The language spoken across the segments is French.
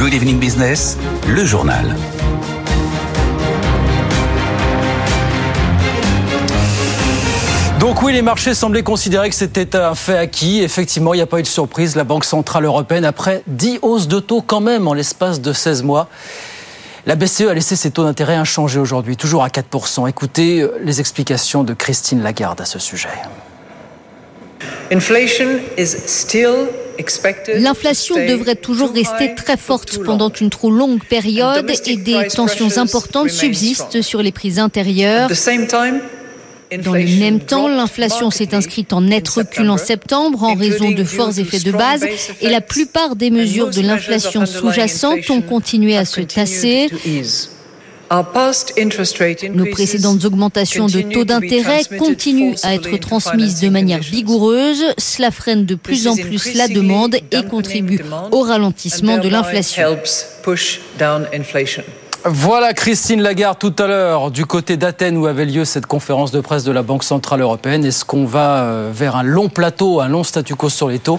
Good Evening Business, le journal. Donc oui, les marchés semblaient considérer que c'était un fait acquis. Effectivement, il n'y a pas eu de surprise. La Banque Centrale Européenne, après 10 hausses de taux quand même en l'espace de 16 mois, la BCE a laissé ses taux d'intérêt inchangés aujourd'hui, toujours à 4%. Écoutez euh, les explications de Christine Lagarde à ce sujet. L'inflation devrait toujours rester très forte pendant une trop longue période et des tensions importantes subsistent sur les prix intérieurs. Dans le même temps, l'inflation s'est inscrite en net recul en septembre en raison de forts effets de base et la plupart des mesures de l'inflation sous-jacente ont continué à se tasser. Nos précédentes augmentations de taux d'intérêt continuent à être transmises de manière vigoureuse. Cela freine de plus en plus la demande et contribue au ralentissement de l'inflation. Voilà Christine Lagarde tout à l'heure du côté d'Athènes où avait lieu cette conférence de presse de la Banque Centrale Européenne. Est-ce qu'on va euh, vers un long plateau, un long statu quo sur les taux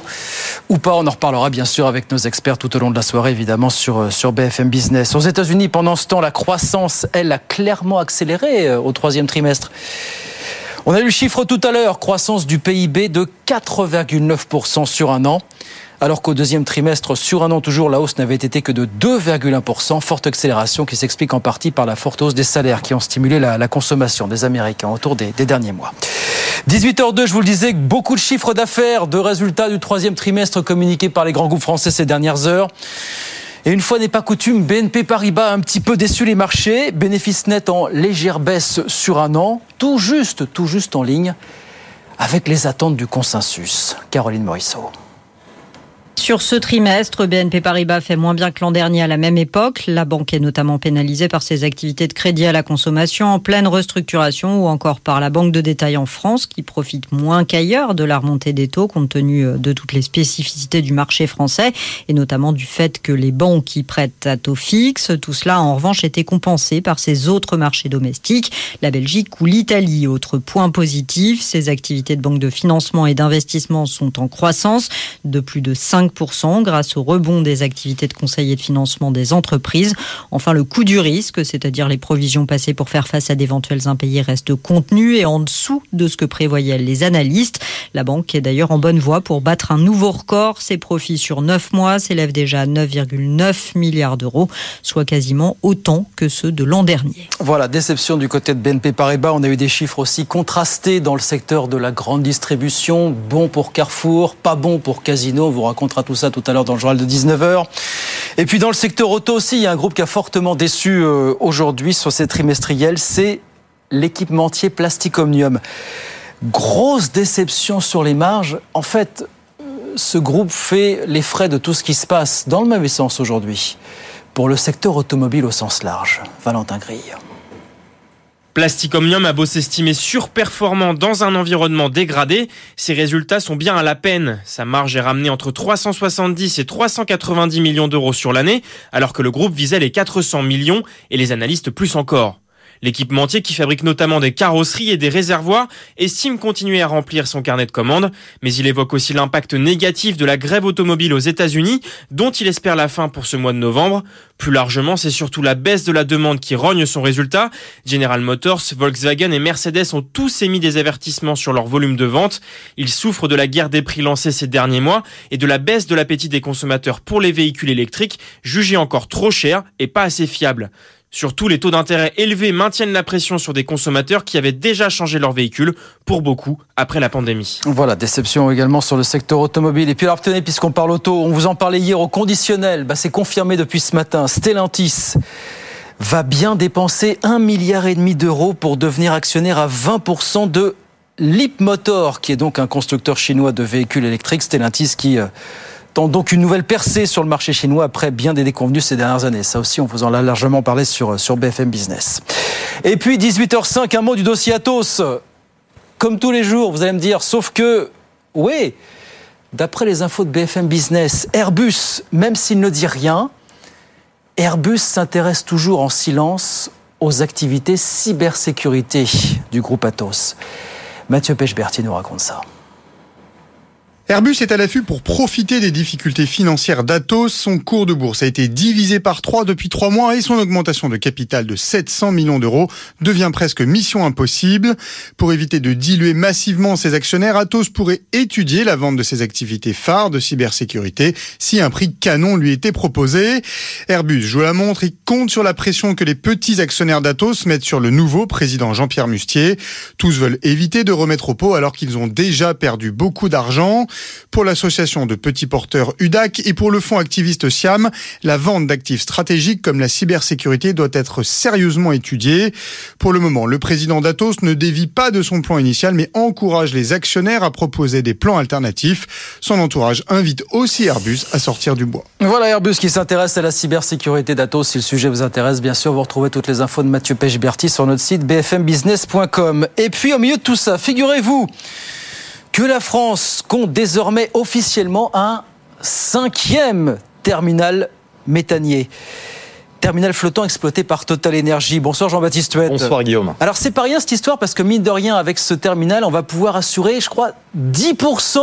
ou pas? On en reparlera bien sûr avec nos experts tout au long de la soirée évidemment sur, euh, BFM Business. Aux États-Unis, pendant ce temps, la croissance, elle, a clairement accéléré euh, au troisième trimestre. On a eu le chiffre tout à l'heure, croissance du PIB de 4,9% sur un an alors qu'au deuxième trimestre, sur un an toujours, la hausse n'avait été que de 2,1%. Forte accélération qui s'explique en partie par la forte hausse des salaires qui ont stimulé la, consommation des Américains autour des, des derniers mois. 18h02, je vous le disais, beaucoup de chiffres d'affaires, de résultats du troisième trimestre communiqués par les grands groupes français ces dernières heures. Et une fois n'est pas coutume, BNP Paribas a un petit peu déçu les marchés. Bénéfice net en légère baisse sur un an, tout juste, tout juste en ligne avec les attentes du consensus. Caroline Morisseau. Sur ce trimestre, BNP Paribas fait moins bien que l'an dernier à la même époque. La banque est notamment pénalisée par ses activités de crédit à la consommation en pleine restructuration ou encore par la banque de détail en France qui profite moins qu'ailleurs de la remontée des taux compte tenu euh, de toutes les spécificités du marché français et notamment du fait que les banques qui prêtent à taux fixe, tout cela en revanche était compensé par ces autres marchés domestiques, la Belgique ou l'Italie. Autre point positif, ces activités de banque de financement et d'investissement sont en croissance de plus de 5 grâce au rebond des activités de conseil et de financement des entreprises. Enfin, le coût du risque, c'est-à-dire les provisions passées pour faire face à d'éventuels impayés, reste contenu et en dessous de ce que prévoyaient les analystes. La banque est d'ailleurs en bonne voie pour battre un nouveau record. Ses profits sur 9 mois s'élèvent déjà à 9,9 milliards d'euros, soit quasiment autant que ceux de l'an dernier. Voilà, déception du côté de BNP Paribas. On a eu des chiffres aussi contrastés dans le secteur de la grande distribution. Bon pour Carrefour, pas bon pour Casino. Vous racontera tout ça tout à l'heure dans le journal de 19h. Et puis dans le secteur auto aussi, il y a un groupe qui a fortement déçu euh, aujourd'hui sur ces trimestriels, c'est l'équipementier Plastic Omnium. Grosse déception sur les marges. En fait, ce groupe fait les frais de tout ce qui se passe dans le même sens aujourd'hui pour le secteur automobile au sens large. Valentin Grille. Plastic Omnium a beau s'estimer surperformant dans un environnement dégradé, ses résultats sont bien à la peine. Sa marge est ramenée entre 370 et 390 millions d'euros sur l'année, alors que le groupe visait les 400 millions et les analystes plus encore. L'équipementier, qui fabrique notamment des carrosseries et des réservoirs, estime continuer à remplir son carnet de commandes, mais il évoque aussi l'impact négatif de la grève automobile aux États-Unis, dont il espère la fin pour ce mois de novembre. Plus largement, c'est surtout la baisse de la demande qui rogne son résultat. General Motors, Volkswagen et Mercedes ont tous émis des avertissements sur leur volume de vente. Ils souffrent de la guerre des prix lancée ces derniers mois et de la baisse de l'appétit des consommateurs pour les véhicules électriques, jugés encore trop chers et pas assez fiables. Surtout, les taux d'intérêt élevés maintiennent la pression sur des consommateurs qui avaient déjà changé leur véhicule, pour beaucoup, après la pandémie. Voilà, déception également sur le secteur automobile. Et puis alors, tenez, puisqu'on parle auto, on vous en parlait hier au conditionnel, bah, c'est confirmé depuis ce matin. Stellantis va bien dépenser un milliard et demi d'euros pour devenir actionnaire à 20% de Motor, qui est donc un constructeur chinois de véhicules électriques. Stellantis qui... Euh, donc une nouvelle percée sur le marché chinois après bien des déconvenus ces dernières années. Ça aussi, on vous en a largement parlé sur, sur BFM Business. Et puis 18h05, un mot du dossier Atos. Comme tous les jours, vous allez me dire, sauf que, oui, d'après les infos de BFM Business, Airbus, même s'il ne dit rien, Airbus s'intéresse toujours en silence aux activités cybersécurité du groupe Atos. Mathieu Pechberti nous raconte ça. Airbus est à l'affût pour profiter des difficultés financières d'Atos. Son cours de bourse a été divisé par trois depuis trois mois et son augmentation de capital de 700 millions d'euros devient presque mission impossible. Pour éviter de diluer massivement ses actionnaires, Atos pourrait étudier la vente de ses activités phares de cybersécurité si un prix canon lui était proposé. Airbus joue la montre et compte sur la pression que les petits actionnaires d'Atos mettent sur le nouveau président Jean-Pierre Mustier. Tous veulent éviter de remettre au pot alors qu'ils ont déjà perdu beaucoup d'argent. Pour l'association de petits porteurs UDAC et pour le fonds activiste SIAM, la vente d'actifs stratégiques comme la cybersécurité doit être sérieusement étudiée. Pour le moment, le président d'Atos ne dévie pas de son plan initial mais encourage les actionnaires à proposer des plans alternatifs. Son entourage invite aussi Airbus à sortir du bois. Voilà Airbus qui s'intéresse à la cybersécurité d'Atos. Si le sujet vous intéresse, bien sûr, vous retrouvez toutes les infos de Mathieu Pechberti sur notre site bfmbusiness.com. Et puis au milieu de tout ça, figurez-vous que la France compte désormais officiellement un cinquième terminal méthanier. Terminal flottant exploité par Total Energy. Bonsoir Jean-Baptiste Huette. Bonsoir Guillaume. Alors c'est pas rien cette histoire parce que mine de rien avec ce terminal on va pouvoir assurer je crois 10%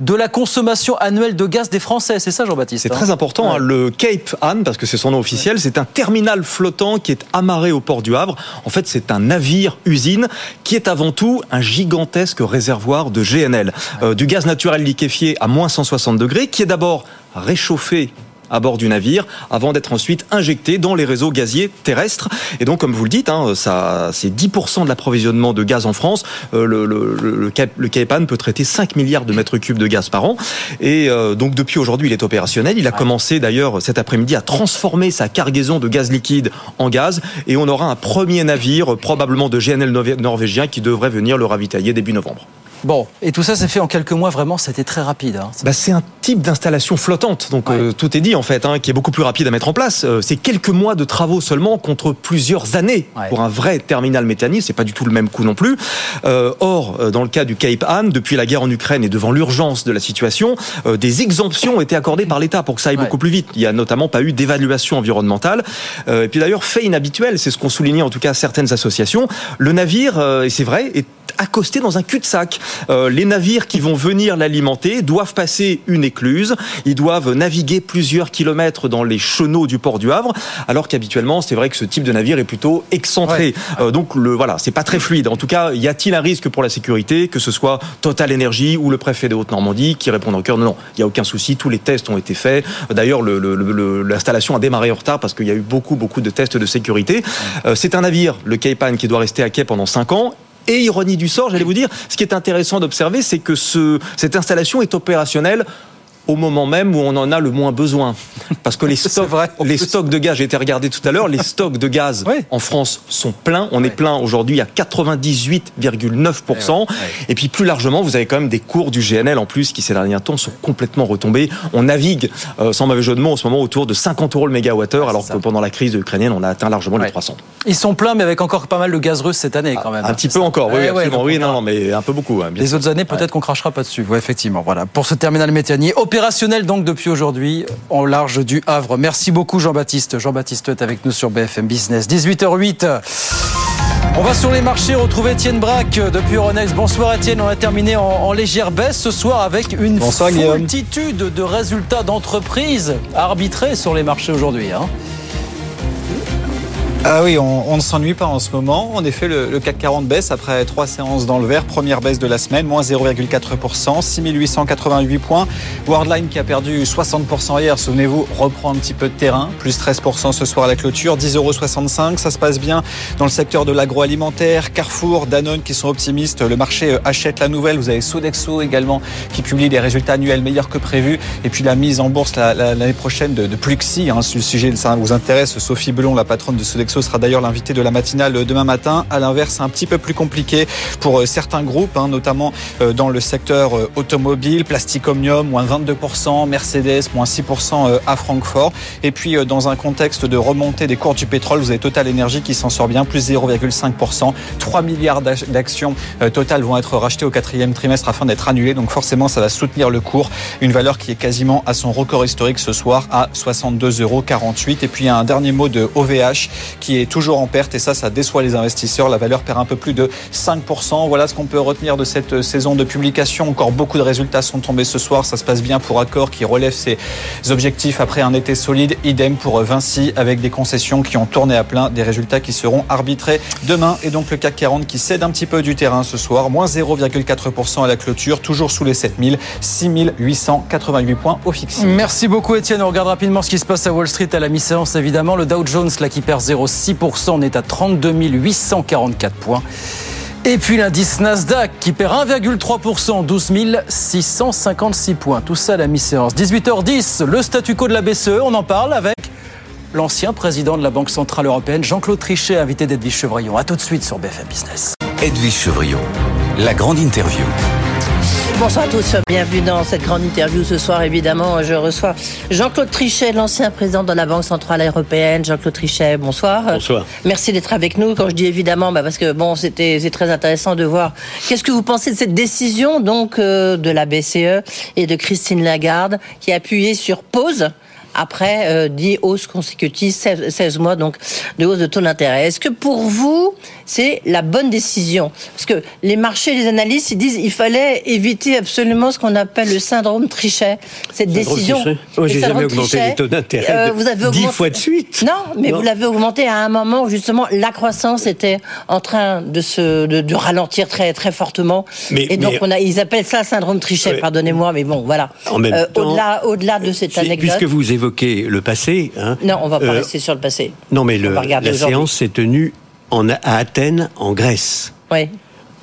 de la consommation annuelle de gaz des Français. C'est ça, Jean-Baptiste C'est très important. Hein. Le Cape Anne, parce que c'est son nom officiel, c'est un terminal flottant qui est amarré au port du Havre. En fait, c'est un navire-usine qui est avant tout un gigantesque réservoir de GNL, euh, du gaz naturel liquéfié à moins 160 degrés, qui est d'abord réchauffé à bord du navire avant d'être ensuite injecté dans les réseaux gaziers terrestres. Et donc, comme vous le dites, hein, ça, c'est 10% de l'approvisionnement de gaz en France. Euh, le, le, le, le peut traiter 5 milliards de mètres cubes de gaz par an. Et euh, donc, depuis aujourd'hui, il est opérationnel. Il a commencé d'ailleurs cet après-midi à transformer sa cargaison de gaz liquide en gaz. Et on aura un premier navire, probablement de GNL norvégien, qui devrait venir le ravitailler début novembre. Bon, et tout ça s'est fait en quelques mois, vraiment, c'était très rapide. Hein. Bah, c'est un type d'installation flottante, donc euh, tout est dit en fait, hein, qui est beaucoup plus rapide à mettre en place. Euh, c'est quelques mois de travaux seulement contre plusieurs années pour un vrai terminal méthanier, c'est pas du tout le même coût non plus. Euh, or, dans le cas du Cape Anne, depuis la guerre en Ukraine et devant l'urgence de la situation, des exemptions ont été accordées par l'État pour que ça aille beaucoup plus vite. Il n'y a notamment pas eu d'évaluation environnementale. et puis d'ailleurs, fait inhabituel, c'est ce qu'ont souligné en tout cas certaines associations, le navire, et c'est vrai, est accosté dans un cul-de-sac. Euh, les navires qui vont venir l'alimenter doivent passer une écluse, ils doivent naviguer plusieurs kilomètres dans les chenaux du port du Havre, alors qu'habituellement, c'est vrai que ce type de navire est plutôt excentré. Euh, donc le voilà, c'est pas très fluide. En tout cas, y a-t-il un risque pour la sécurité que ce soit Total Energy ou le préfet de Haute-Normandie qui répondent en cœur Non, il y a aucun souci, tous les tests ont été faits. D'ailleurs, l'installation a démarré en retard parce qu'il y a eu beaucoup beaucoup de tests de sécurité. Euh, c'est un navire, le Caipan, qui doit rester à quai pendant 5 ans et ironie du sort, j'allais vous dire, ce qui est intéressant d'observer, c'est que ce, cette installation est opérationnelle au moment même où on en a le moins besoin. Parce que les stocks, les stocks de gaz, j'ai été regardé tout à l'heure, les stocks de gaz en France sont pleins. On est plein aujourd'hui à 98,9%. Et puis plus largement, vous avez quand même des cours du GNL en plus qui ces derniers temps sont complètement retombés. On navigue, euh, sans mauvais jeu de mots, en ce moment autour de 50 euros le mégawattheure, alors que pendant la crise ukrainienne, on a atteint largement les 300. Ils sont pleins, mais avec encore pas mal de gaz russe cette année quand même. Un petit peu encore, oui, absolument. oui, non, non, mais un peu beaucoup. Hein, les autres années, peut-être qu'on crachera pas dessus. Oui, effectivement. Voilà. Pour ce terminal méthanier, opérationnel donc depuis aujourd'hui en large du Havre. Merci beaucoup Jean-Baptiste. Jean-Baptiste est avec nous sur BFM Business. 18h08. On va sur les marchés retrouver Étienne Braque depuis Euronext. Bonsoir Étienne, on a terminé en, légère baisse ce soir avec une multitude de résultats d'entreprises arbitrés sur les marchés aujourd'hui. Hein. Ah oui, on, ne s'ennuie pas en ce moment. En effet, le, CAC 40 baisse après trois séances dans le vert. Première baisse de la semaine, moins 0,4%, 6888 points. Worldline qui a perdu 60% hier, souvenez-vous, reprend un petit peu de terrain, plus 13% ce soir à la clôture, 10,65 euros. Ça se passe bien dans le secteur de l'agroalimentaire. Carrefour, Danone qui sont optimistes. Le marché euh, achète la nouvelle. Vous avez Sodexo également qui publie des résultats annuels meilleurs que prévu. Et puis la mise en bourse l'année prochaine de, de Pluxi. Hein, si le sujet ça vous intéresse, Sophie Belon, la patronne de Sodexo, sera d'ailleurs l'invité de la matinale demain matin. À l'inverse, un petit peu plus compliqué pour euh, certains groupes, hein, notamment euh, dans le secteur euh, automobile, Plastic Omnium, moins 22%, Mercedes, moins 6% à Francfort. Et puis, dans un contexte de remontée des cours du pétrole, vous avez Total Energy qui s'en sort bien, plus 0,5%. 3 milliards d'actions Total vont être rachetées au quatrième trimestre afin d'être annulées. Donc forcément, ça va soutenir le cours. Une valeur qui est quasiment à son record historique ce soir à 62,48 euros. Et puis, un dernier mot de OVH qui est toujours en perte et ça, ça déçoit les investisseurs. La valeur perd un peu plus de 5%. Voilà ce qu'on peut retenir de cette saison de publication. Encore beaucoup de résultats sont tombés ce soir. Ça se passe bien pour Accor qui relève ses objectifs après un été solide. Idem pour Vinci avec des concessions qui ont tourné à plein, des résultats qui seront arbitrés demain. Et donc le CAC 40 qui cède un petit peu du terrain ce soir, moins 0,4% à la clôture, toujours sous les 7000, 6888 points au fixe. Merci beaucoup Étienne. On regarde rapidement ce qui se passe à Wall Street à la mi-séance évidemment. Le Dow Jones là qui perd 0,6%, on est à 32 844 points. Et puis l'indice Nasdaq qui perd 1,3%, 12 656 points. Tout ça à la mi-séance. 18h10, le statu quo de la BCE, on en parle avec l'ancien président de la Banque Centrale Européenne, Jean-Claude Trichet, invité d'Edwige Chevrillon. A tout de suite sur BFM Business. Edwige Chevrillon, la grande interview. Bonsoir à tous, bienvenue dans cette grande interview ce soir. Évidemment, je reçois Jean-Claude Trichet, l'ancien président de la Banque Centrale Européenne. Jean-Claude Trichet, bonsoir. Bonsoir. Merci d'être avec nous. Quand je dis évidemment, bah parce que bon, c'était c'est très intéressant de voir. Qu'est-ce que vous pensez de cette décision donc euh, de la BCE et de Christine Lagarde qui a appuyé sur pause après euh, 10 hausses consécutives, 16, mois donc de hausse de taux d'intérêt. Est-ce que pour vous, c'est la bonne décision? Parce que les marchés, les analystes, ils disent qu'il fallait éviter absolument ce qu'on appelle le syndrome Trichet. Cette décision. Oh, j'ai jamais augmenté les taux d'intérêt euh, vous avez 10 fois de suite. Non, mais vous l'avez augmenté à un moment où justement la croissance était en train de se de, ralentir très très fortement. Mais, et donc on a, ils appellent ça syndrome Trichet. Pardonnez-moi, mais bon, voilà. Euh, au-delà au-delà de cette anecdote. Puisque vous évoquez le passé. Hein. Non, on va pas euh, rester sur le passé. Non, mais la séance s'est tenue en, à Athènes, en Grèce. Oui.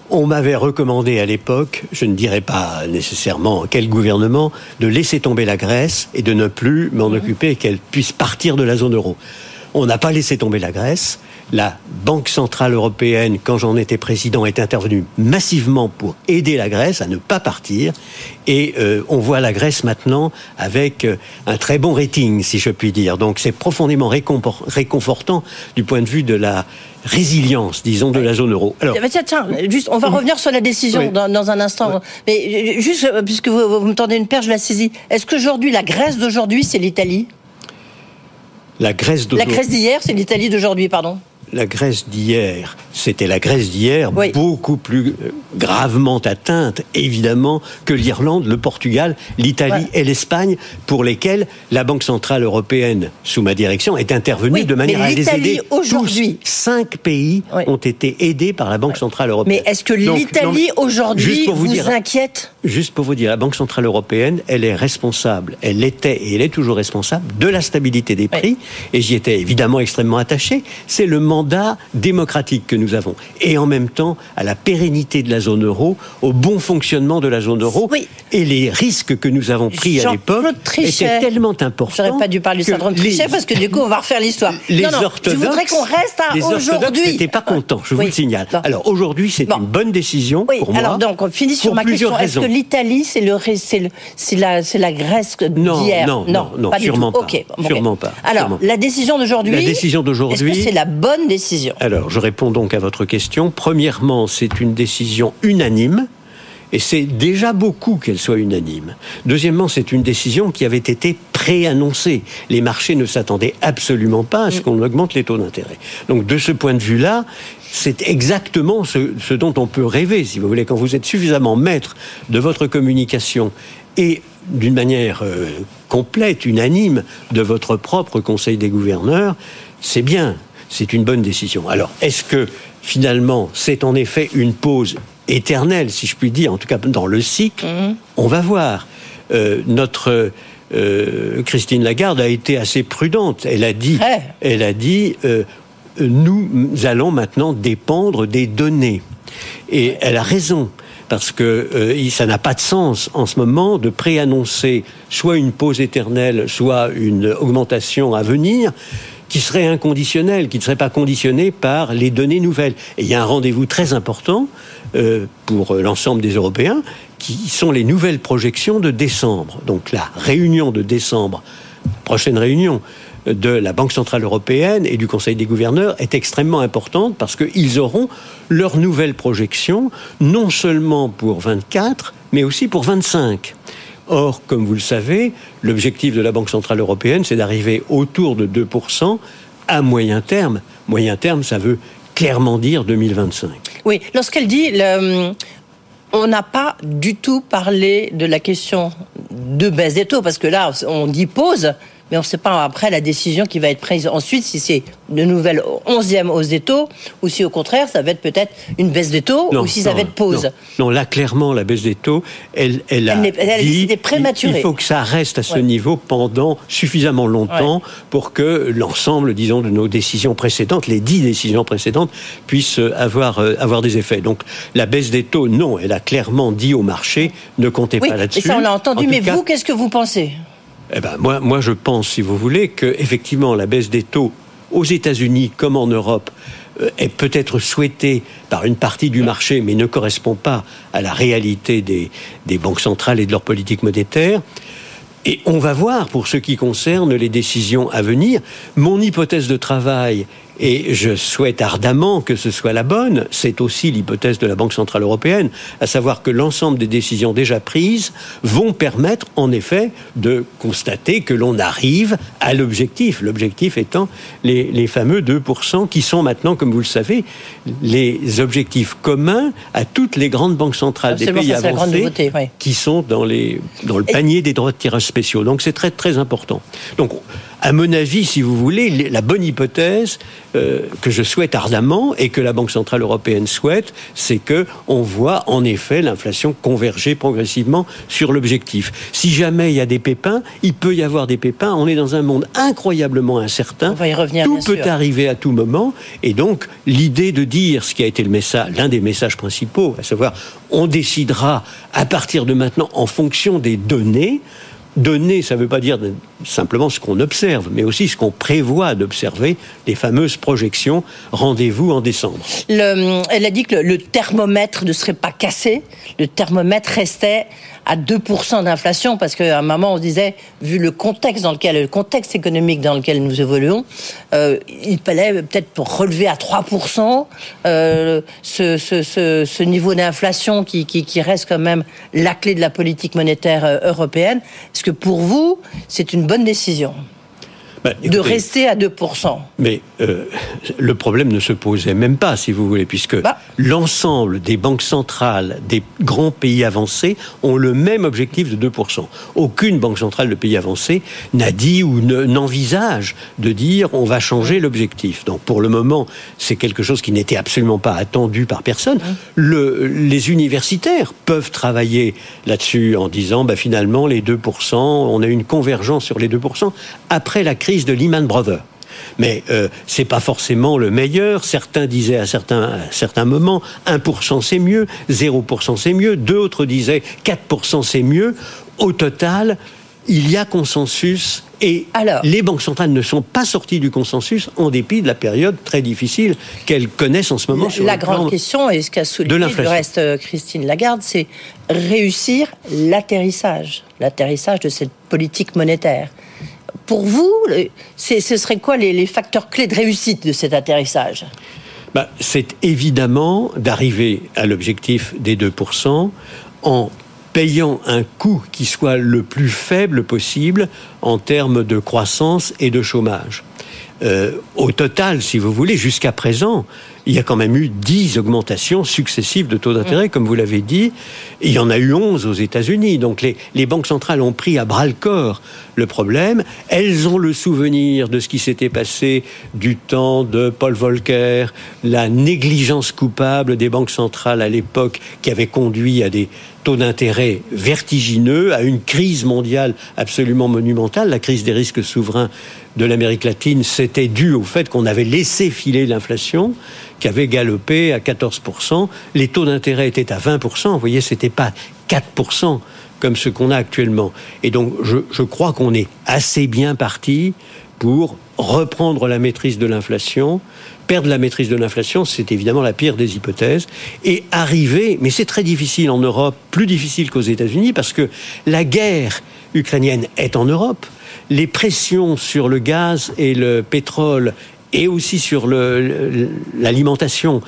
On m'avait recommandé à l'époque, je ne dirais pas nécessairement quel gouvernement, de laisser tomber la Grèce et de ne plus m'en mhm. occuper et qu'elle puisse partir de la zone euro. On n'a pas laissé tomber la Grèce la Banque Centrale Européenne, quand j'en étais président, est intervenue massivement pour aider la Grèce à ne pas partir. Et euh, on voit la Grèce maintenant avec euh, un très bon rating, si je puis dire. Donc c'est profondément réconfortant du point de vue de la résilience, disons, de la zone euro. Alors, tiens, tiens, juste, on va revenir sur la décision dans, un instant. Mais euh, juste, puisque vous, vous me tendez une perche, je la saisis. Est-ce qu'aujourd'hui, la Grèce d'aujourd'hui, c'est l'Italie? La Grèce La Grèce d'hier, c'est l'Italie d'aujourd'hui, pardon la Grèce d'hier, c'était la Grèce d'hier, beaucoup plus euh, gravement atteinte, évidemment, que l'Irlande, le Portugal, l'Italie et l'Espagne, pour lesquels la Banque Centrale Européenne, sous ma direction, est intervenue de manière à les aider. aujourd'hui, cinq pays ont été aidés par la Banque Centrale Européenne. Mais est-ce que l'Italie aujourd'hui vous, vous inquiète? Juste pour vous dire, la Banque Centrale Européenne, elle est responsable, elle était et elle est toujours responsable de la stabilité des prix, et j'y étais évidemment extrêmement attaché. C'est le mandat démocratique que nous avons, et en même temps à la pérennité de la zone euro, au bon fonctionnement de la zone euro, et les risques que nous avons pris à l'époque étaient tellement importants. J'aurais pas dû parler de syndrome Trichet parce que du coup on va refaire l'histoire. Les non, non, orthodoxes, je voudrais qu'on reste à aujourd'hui. n'étaient pas contents, je vous le signale. Alors aujourd'hui c'est une bonne décision pour moi. Alors donc on finit sur ma question l'Italie, c'est le, c'est la, c'est la Grèce d'hier. Non, non, non, pas sûrement, pas, sûrement pas. Alors, la décision d'aujourd'hui. La décision d'aujourd'hui. Est-ce que c'est la bonne décision Alors, je réponds donc à votre question. Premièrement, c'est une décision unanime. Et c'est déjà beaucoup qu'elle soit unanime. Deuxièmement, c'est une décision qui avait été préannoncée. Les marchés ne s'attendaient absolument pas à ce mm. qu'on augmente les taux d'intérêt. Donc de ce point de vue-là, c'est exactement ce, dont on peut rêver, si vous voulez, quand vous êtes suffisamment maître de votre communication et d'une manière euh, complète, unanime, de votre propre Conseil des gouverneurs, c'est bien, c'est une bonne décision. Alors, est-ce que finalement, c'est en effet une pause éternelle, si je puis dire, en tout cas dans le cycle mhm. On va voir. Euh, notre euh, Christine Lagarde a été assez prudente. Elle a dit, elle a dit, nous allons maintenant dépendre des données. Et elle a raison parce que euh, ça n'a pas de sens en ce moment de préannoncer soit une pause éternelle, soit une augmentation à venir qui serait inconditionnelle, qui ne serait pas conditionnée par les données nouvelles. Et il y a un rendez-vous très important euh, pour l'ensemble des Européens, qui sont les nouvelles projections de décembre. Donc la réunion de décembre, prochaine réunion, de la Banque Centrale Européenne et du Conseil des gouverneurs est extrêmement importante parce qu'ils auront leurs nouvelles projections, non seulement pour 24, mais aussi pour 25. Or, comme vous le savez, l'objectif de la Banque Centrale Européenne, c'est d'arriver autour de 2% à moyen terme. Moyen terme, ça veut clairement dire 2025. Oui, lorsqu'elle dit le, on n'a pas du tout parlé de la question de baisse des taux, parce que là, on dit pause, mais on ne sait pas après la décision qui va être prise ensuite, si c'est de nouvelles onzième hausse des taux, ou si au contraire, ça va être peut-être une baisse des taux, ou si ça va être pause. Non, là, clairement, la baisse des taux, elle, elle, a elle dit, prématurée. Il faut que ça reste à ce niveau pendant suffisamment longtemps pour que l'ensemble, disons, de nos décisions précédentes, les dix décisions précédentes, puissent avoir, euh, avoir des effets. Donc, la baisse des taux, non, elle a clairement dit au marché, ne comptez pas là-dessus. Et ça, on l'a entendu, mais vous, qu'est-ce que vous pensez? Eh ben, moi, je pense, si vous voulez, que effectivement la baisse des taux aux États-Unis comme en Europe euh, est peut-être souhaitée par une partie du marché, mais ne correspond pas à la réalité des, des banques centrales et de leur politique monétaire. Et on va voir pour ce qui concerne les décisions à venir. Mon hypothèse de travail et je souhaite ardemment que ce soit la bonne. C'est aussi l'hypothèse de la Banque Centrale Européenne, à savoir que l'ensemble des décisions déjà prises vont permettre, en effet, de constater que l'on arrive à l'objectif. L'objectif étant les, fameux 2% qui sont maintenant, comme vous le savez, les objectifs communs à toutes les grandes banques centrales des pays avancés qui sont dans, les, dans le panier des droits de tirage spéciaux. Donc c'est très très important. Donc à mon avis, si vous voulez, la bonne hypothèse euh, que je souhaite ardemment et que la Banque centrale européenne souhaite, c'est que on voit en effet l'inflation converger progressivement sur l'objectif. Si jamais il y a des pépins, il peut y avoir des pépins. On est dans un monde incroyablement incertain. On va y revenir. Tout peut arriver à tout moment, et donc l'idée de dire ce qui a été le message, l'un des messages principaux, à savoir on décidera à partir de maintenant en fonction des données. Donner, ça ne veut pas dire simplement ce qu'on observe, mais aussi ce qu'on prévoit d'observer, les fameuses projections. Rendez-vous en décembre. elle a dit que le thermomètre ne serait pas cassé, le thermomètre restait à 2% d'inflation, parce qu'à un moment, on se disait, vu le contexte dans lequel, le contexte économique dans lequel nous évoluons, euh, il fallait peut-être relever à 3% euh, ce, ce, ce, ce, niveau d'inflation qui, qui, qui, reste quand même la clé de la politique monétaire euh, européenne. Est-ce que pour vous, c'est une bonne décision bah, de rester à 2%. Mais euh, le problème ne se posait même pas, si vous voulez, puisque bah. L'ensemble des banques centrales des grands pays avancés ont le même objectif de 2%. Aucune banque centrale de pays avancés n'a dit ou n'envisage de dire on va changer l'objectif. Donc pour le moment, c'est quelque chose qui n'était absolument pas attendu par personne. Le, les universitaires peuvent travailler là-dessus en disant bah, finalement les 2%, on a une convergence sur les 2% après la crise de Lehman Brothers. Mais euh, c'est pas forcément le meilleur. Certains disaient à certains, à certains moments 1% c'est mieux, 0% c'est mieux, d'autres disaient 4% c'est mieux. Au total, il y a consensus et les banques centrales ne sont pas sorties du consensus en dépit de la période très difficile qu'elles connaissent en ce moment. La, sur la grande question, et ce qu'a souligné le reste euh, Christine Lagarde, c'est réussir l'atterrissage, l'atterrissage de cette politique monétaire pour vous, ce serait quoi les, facteurs clés de réussite de cet atterrissage? Bah, C'est évidemment d'arriver à l'objectif des 2% en payant un coût qui soit le plus faible possible en termes de croissance et de chômage. Euh, au total, si vous voulez, jusqu'à présent, il y a quand même eu 10 augmentations successives de taux d'intérêt, mm. comme vous l'avez dit. il y en a eu 11 aux États-Unis. Donc les, banques centrales ont pris à bras le corps le problème. Elles ont le souvenir de ce qui s'était passé du temps de Paul Volcker, la négligence coupable des banques centrales à l'époque qui avait conduit à des taux d'intérêt vertigineux, à une crise mondiale absolument monumentale. La crise des risques souverains de l'Amérique latine, c'était dû au fait qu'on avait laissé filer l'inflation qui avait galopé à 14%. Les taux d'intérêt étaient à 20%. Vous voyez, c'était pas 4% comme ce qu'on a actuellement. Et donc, je, crois qu'on est assez bien parti pour reprendre la maîtrise de l'inflation. Perdre la maîtrise de l'inflation, c'est évidemment la pire des hypothèses. Et arriver, mais c'est très difficile en Europe, plus difficile qu'aux États-Unis, parce que la guerre ukrainienne est en Europe. Les pressions sur le gaz et le pétrole et aussi sur l'alimentation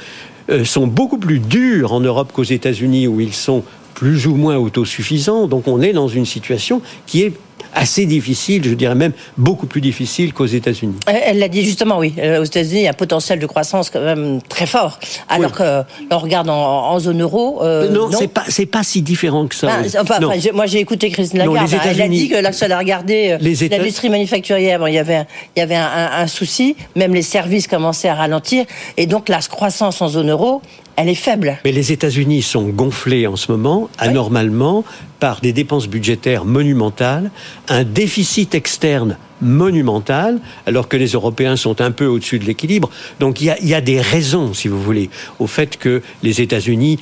euh, sont beaucoup plus durs en Europe qu'aux États-Unis où ils sont plus ou moins autosuffisants. Donc on est dans une situation qui est assez difficile, je dirais même beaucoup plus difficile qu'aux États-Unis. Elle l'a dit justement, oui. Euh, aux États-Unis, il y a un potentiel de croissance quand même très fort. Alors que l'on regarde en, zone euro. Euh, non, c'est pas c'est pas si différent que ça. Ah, enfin, moi, j'ai écouté Christine Lagarde. elle a dit que là, elle a regardé l'industrie manufacturière. il y avait il y avait un, un souci. Même les services commençaient à ralentir, et donc la croissance en zone euro elle est faible. Mais les États-Unis sont gonflés en ce moment, anormalement, par des dépenses budgétaires monumentales, un déficit externe monumental, alors que les Européens sont un peu au-dessus de l'équilibre. Donc il y, a, il y a des raisons, si vous voulez, au fait que les États-Unis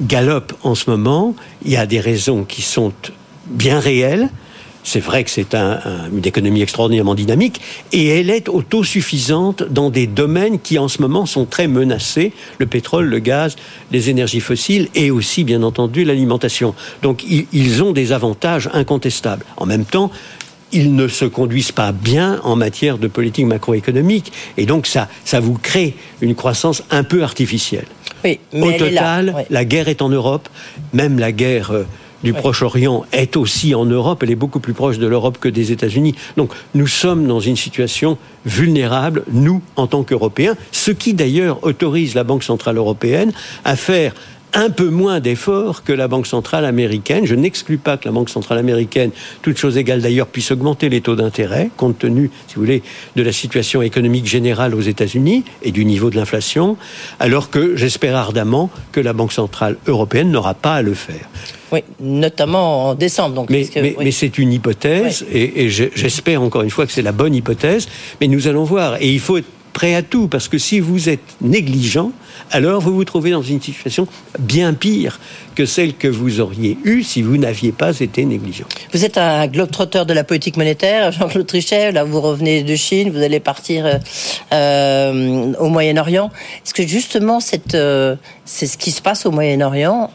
galopent en ce moment. Il y a des raisons qui sont bien réelles. C'est vrai que c'est une économie extraordinairement dynamique et elle est autosuffisante dans des domaines qui en ce moment sont très menacés, le pétrole, le gaz, les énergies fossiles et aussi bien entendu l'alimentation. Donc ils ont des avantages incontestables. En même temps, ils ne se conduisent pas bien en matière de politique macroéconomique et donc ça, ça vous crée une croissance un peu artificielle. Oui, Au total, la guerre est en Europe, même la guerre euh, du Proche-Orient est aussi en Europe, elle est beaucoup plus proche de l'Europe que des États-Unis. Donc nous sommes dans une situation vulnérable, nous, en tant qu'Européens, ce qui d'ailleurs autorise la Banque Centrale Européenne à faire un peu moins d'efforts que la Banque centrale américaine. Je n'exclus pas que la Banque centrale américaine, toute chose égale d'ailleurs, puisse augmenter les taux d'intérêt, compte tenu, si vous voulez, de la situation économique générale aux États-Unis et du niveau de l'inflation, alors que j'espère ardemment que la Banque centrale européenne n'aura pas à le faire. Oui, notamment en décembre. Donc, mais, c'est une hypothèse, et, j'espère encore une fois que c'est la bonne hypothèse, mais nous allons voir. Et il faut être prêt à tout, parce que si vous êtes négligent, alors vous vous trouvez dans une situation bien pire que celle que vous auriez eue si vous n'aviez pas été négligent. Vous êtes un globe-trotteur de la politique monétaire, Jean-Claude Trichet, là vous revenez de Chine, vous allez partir euh, euh, au Moyen-Orient. Est-ce que justement euh, c'est ce qui se passe au Moyen-Orient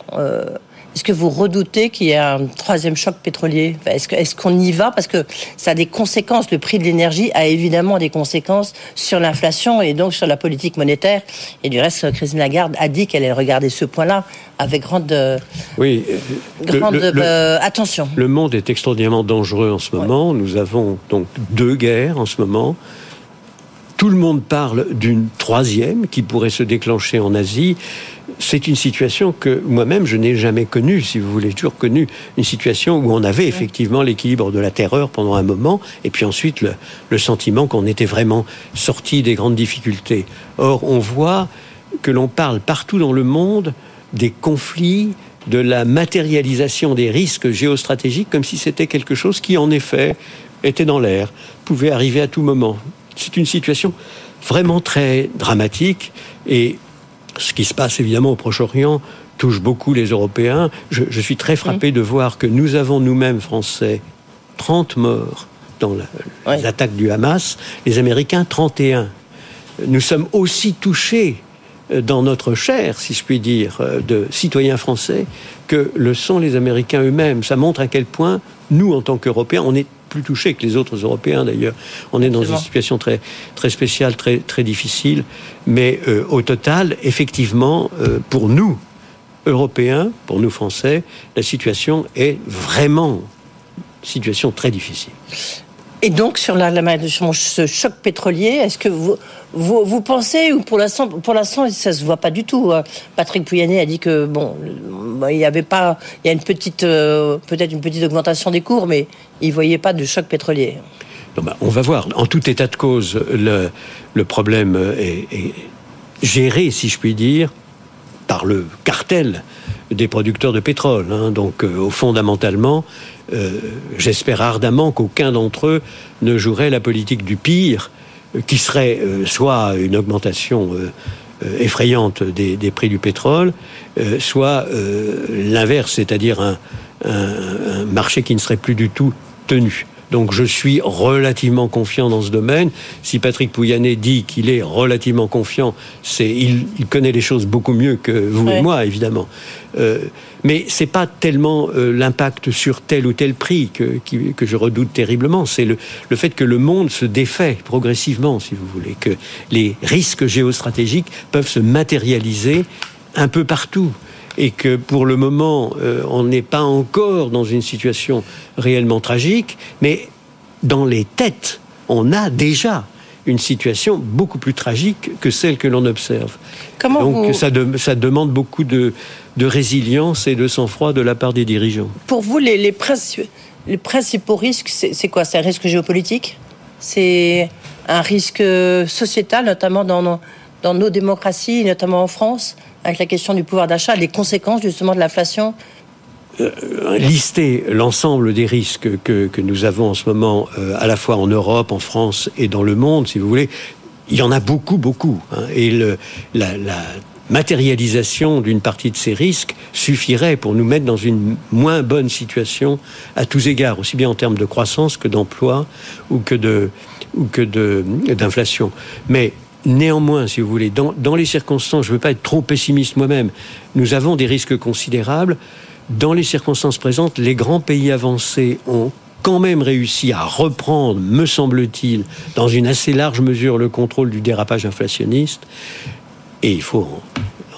est-ce que vous redoutez qu'il y ait un troisième choc pétrolier Est-ce qu'on y va Parce que ça a des conséquences. Le prix de l'énergie a évidemment des conséquences sur l'inflation et donc sur la politique monétaire. Et du reste, Christine Lagarde a dit qu'elle allait regarder ce point-là avec grande, oui, grande euh, attention. Le monde est extraordinairement dangereux en ce moment. Nous avons donc deux guerres en ce moment. Tout le monde parle d'une troisième qui pourrait se déclencher en Asie c'est une situation que moi-même je n'ai jamais connue, si vous voulez, toujours connu une situation où on avait effectivement l'équilibre de la terreur pendant un moment, et puis ensuite le, sentiment qu'on était vraiment sorti des grandes difficultés. Or, on voit que l'on parle partout dans le monde des conflits, de la matérialisation des risques géostratégiques, comme si c'était quelque chose qui, en effet, était dans l'air, pouvait arriver à tout moment. C'est une situation vraiment très dramatique et ce qui se passe évidemment au Proche-Orient touche beaucoup les Européens. Je, suis très frappé de voir que nous avons nous-mêmes, Français, 30 morts dans les attaques du Hamas, les Américains 31. Nous sommes aussi touchés euh, dans notre chair, si je puis dire, euh, de citoyens français, que le sont les Américains eux-mêmes. Ça montre à quel point, nous, en tant qu'Européens, on est plus touchés que les autres Européens d'ailleurs. On est dans une situation très, très spéciale, très, très difficile. Mais euh, au total, effectivement, euh, pour nous, Européens, pour nous Français, la situation est vraiment une situation très difficile. Et donc, sur la, ce choc pétrolier, est-ce que vous, vous, pensez, ou pour l'instant, pour l'instant, ça se voit pas du tout. Hein. Patrick Pouyanné a dit que, bon, il y avait pas, il y a une petite, euh, peut-être une petite augmentation des cours, mais il voyait pas de choc pétrolier. Ben, on va voir. En tout état de cause, le, le problème est, géré, si je puis dire, par le cartel des producteurs de pétrole. Hein. Donc, euh, fondamentalement, euh, j'espère ardemment qu'aucun d'entre eux ne jouerait la politique du pire, euh, qui serait soit une augmentation effrayante des, prix du pétrole, soit l'inverse, c'est-à-dire un, marché qui ne serait plus du tout tenu. Donc je suis relativement confiant dans ce domaine. Si Patrick Pouyanné dit qu'il est relativement confiant, c'est il, connaît les choses beaucoup mieux que vous et moi, évidemment. Euh, mais c'est pas tellement euh, l'impact sur tel ou tel prix que, que je redoute terriblement. C'est le, le fait que le monde se défait progressivement, si vous voulez, que les risques géostratégiques peuvent se matérialiser un peu partout. Et que pour le moment, euh, on n'est pas encore dans une situation réellement tragique, mais dans les têtes, on a déjà une situation beaucoup plus tragique que celle que l'on observe. Comment Donc ça, ça, demande beaucoup de, de, résilience et de sang-froid de la part des dirigeants. Pour vous, les, les, les principaux risques, c'est quoi? C'est un risque géopolitique? C'est un risque sociétal, notamment dans nos, dans nos démocraties, notamment en France, avec la question du pouvoir d'achat, les conséquences justement de l'inflation euh, lister l'ensemble des risques que, que, nous avons en ce moment, euh, à la fois en Europe, en France et dans le monde, si vous voulez, il y en a beaucoup, beaucoup. Hein, et le, la, matérialisation d'une partie de ces risques suffirait pour nous mettre dans une moins bonne situation à tous égards, aussi bien en termes de croissance que d'emploi ou que de ou que d'inflation. Mais Néanmoins, si vous voulez, dans, les circonstances, je ne veux pas être trop pessimiste moi-même, nous avons des risques considérables. Dans les circonstances présentes, les grands pays avancés ont quand même réussi à reprendre, me semble-t-il, dans une assez large mesure, le contrôle du dérapage inflationniste. Et il faut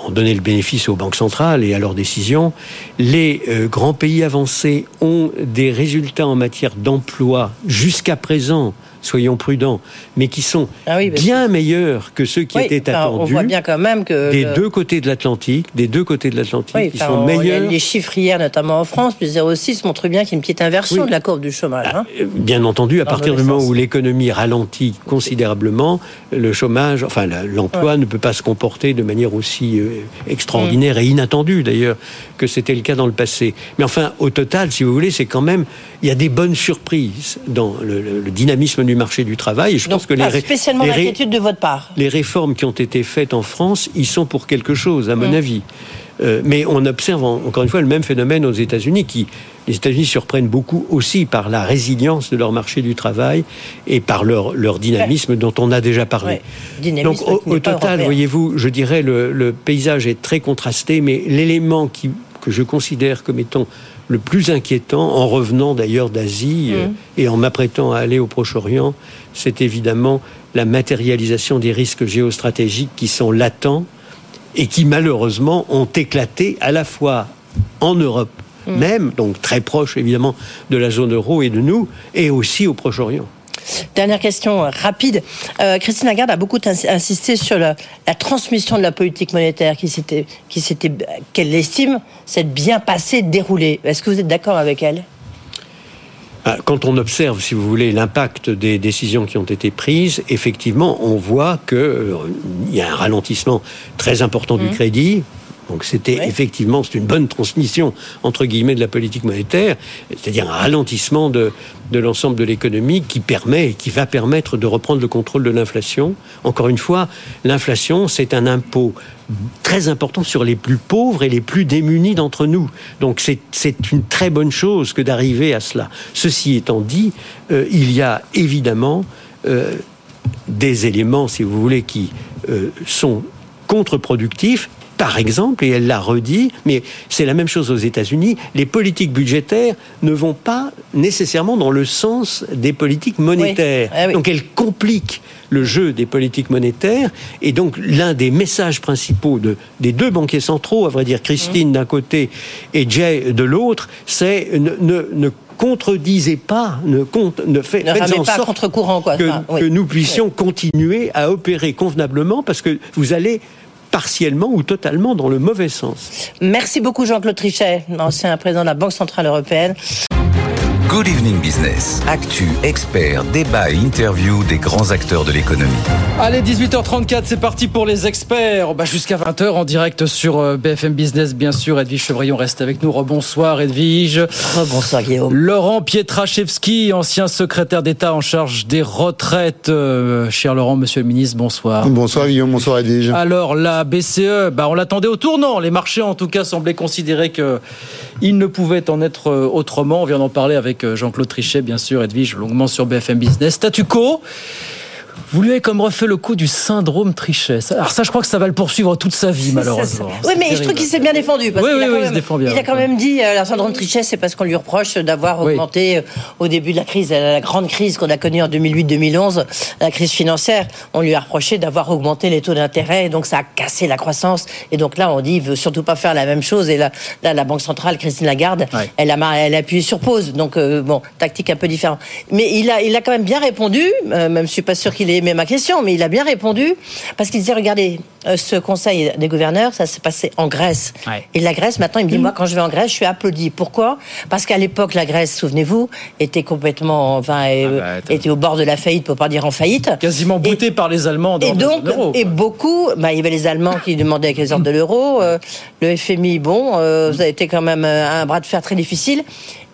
en donner le bénéfice aux banques centrales et à leurs décisions. Les euh, grands pays avancés ont des résultats en matière d'emploi jusqu'à présent soyons prudents, mais qui sont ah bien meilleurs que ceux qui étaient attendus. On voit bien quand même que des deux côtés de l'Atlantique, des deux côtés de l'Atlantique, qui sont meilleurs. Les chiffres hier, notamment en France, plus 0,6 montrent bien qu'il y a une petite inversion de la courbe du chômage. Hein. Ah, bien entendu, à partir du moment où l'économie ralentit considérablement, le chômage, enfin l'emploi ne peut pas se comporter de manière aussi euh, extraordinaire mm. et inattendue d'ailleurs que c'était le cas dans le passé. Mais enfin, au total, si vous voulez, c'est quand même il y a des bonnes surprises dans le, le dynamisme du marché du travail. Et je pense que les, spécialement de votre part. Les réformes qui ont été faites en France, ils sont pour quelque chose, à mon mm. avis. Euh, mais on observe encore une fois le même phénomène aux États-Unis, qui les États-Unis surprennent beaucoup aussi par la résilience de leur marché du travail et par leur, leur dynamisme dont on a déjà parlé. Donc au, total, voyez-vous, je dirais le, le paysage est très contrasté, mais l'élément qui que je considère comme étant le plus inquiétant, en revenant d'ailleurs d'Asie euh, mm. et en m'apprêtant à aller au Proche-Orient, c'est évidemment la matérialisation des risques géostratégiques qui sont latents et qui malheureusement ont éclaté à la fois en Europe mm. même, donc très proche évidemment de la zone euro et de nous, et aussi au Proche-Orient. Dernière question rapide. Euh, Christine Lagarde a beaucoup insisté sur la, transmission de la politique monétaire qui s'était, qui s'était, qu'elle estime s'être bien passée, déroulée. Est-ce que vous êtes d'accord avec elle? Ah, quand on observe, si vous voulez, l'impact des décisions qui ont été prises, effectivement, on voit qu'il euh, y a un ralentissement très important du mmh. crédit, donc c'était effectivement c'est une bonne transmission entre guillemets de la politique monétaire, c'est-à-dire un ralentissement de, de l'ensemble de l'économie qui permet et qui va permettre de reprendre le contrôle de l'inflation. Encore une fois, l'inflation c'est un impôt très important sur les plus pauvres et les plus démunis d'entre nous. Donc c'est une très bonne chose que d'arriver à cela. Ceci étant dit, euh, il y a évidemment euh, des éléments, si vous voulez, qui euh, sont contre-productifs par exemple, et elle l'a redit, mais c'est la même chose aux États-Unis, les politiques budgétaires ne vont pas nécessairement dans le sens des politiques monétaires. Ah donc elles compliquent le jeu des politiques monétaires. Et donc l'un des messages principaux de, des deux banquiers centraux, à vrai dire Christine d'un côté et Jay de l'autre, c'est ne, ne, contredisez pas, ne, compte, ne, fait, ne faites en pas sorte courant, quoi. Que, que, nous puissions continuer à opérer convenablement parce que vous allez partiellement ou totalement dans le mauvais sens. Merci beaucoup Jean-Claude Trichet, ancien président de la Banque Centrale Européenne. Good Evening Business. Actu, experts, débat et interview des grands acteurs de l'économie. Allez, 18h34, c'est parti pour les experts. Bah, Jusqu'à 20h en direct sur euh, BFM Business, bien sûr. Edwige Chevrillon reste avec nous. Rebonsoir Edwige. Rebonsoir Guillaume. Laurent Pietraszewski, ancien secrétaire d'État en charge des retraites. Euh, cher Laurent, monsieur le ministre, bonsoir. Bonsoir Guillaume, bonsoir Edwige. Alors, la BCE, bah, on l'attendait au tournant. Les marchés, en tout cas, semblaient considérer que il ne pouvait en être euh, autrement. On vient d'en parler avec euh, Jean-Claude Trichet, bien sûr, Edwige, longuement sur BFM Business. Statu quo. Vous lui avez comme refait le coup du syndrome Trichet. Alors ça, je crois que ça va le poursuivre toute sa vie, malheureusement. Oui, mais je trouve qu'il s'est bien défendu. Parce oui, oui, il se défend bien. Il a quand même dit, euh, le syndrome Trichet, c'est parce qu'on lui reproche d'avoir augmenté euh, au début de la crise, la grande crise qu'on a connue en 2008-2011, la crise financière. On lui a reproché d'avoir augmenté les taux d'intérêt, donc ça a cassé la croissance. Et donc là, on dit, il veut surtout pas faire la même chose. Et là, là la Banque centrale, Christine Lagarde, elle, a, elle a appuyé sur pause. Donc, euh, bon, tactique un peu différente. Mais il a, il a quand même bien répondu, même je suis pas sûr qu'il ait aimé ma question, mais il a bien répondu, parce qu'il disait, regardez, euh, ce conseil des gouverneurs, ça s'est passé en Grèce. Et la Grèce, maintenant, il me dit, moi, quand je vais en Grèce, je suis applaudi. Pourquoi? Parce qu'à l'époque, la Grèce, souvenez-vous, était complètement, enfin, ah bah, était au bord de la faillite, pour pas dire en faillite. Quasiment bouté par les Allemands. Dans et donc, et beaucoup, bah, il y avait les Allemands qui demandaient qu'ils sortent de l'euro. Euh, le FMI, bon, euh, ça a été quand même un bras de fer très difficile.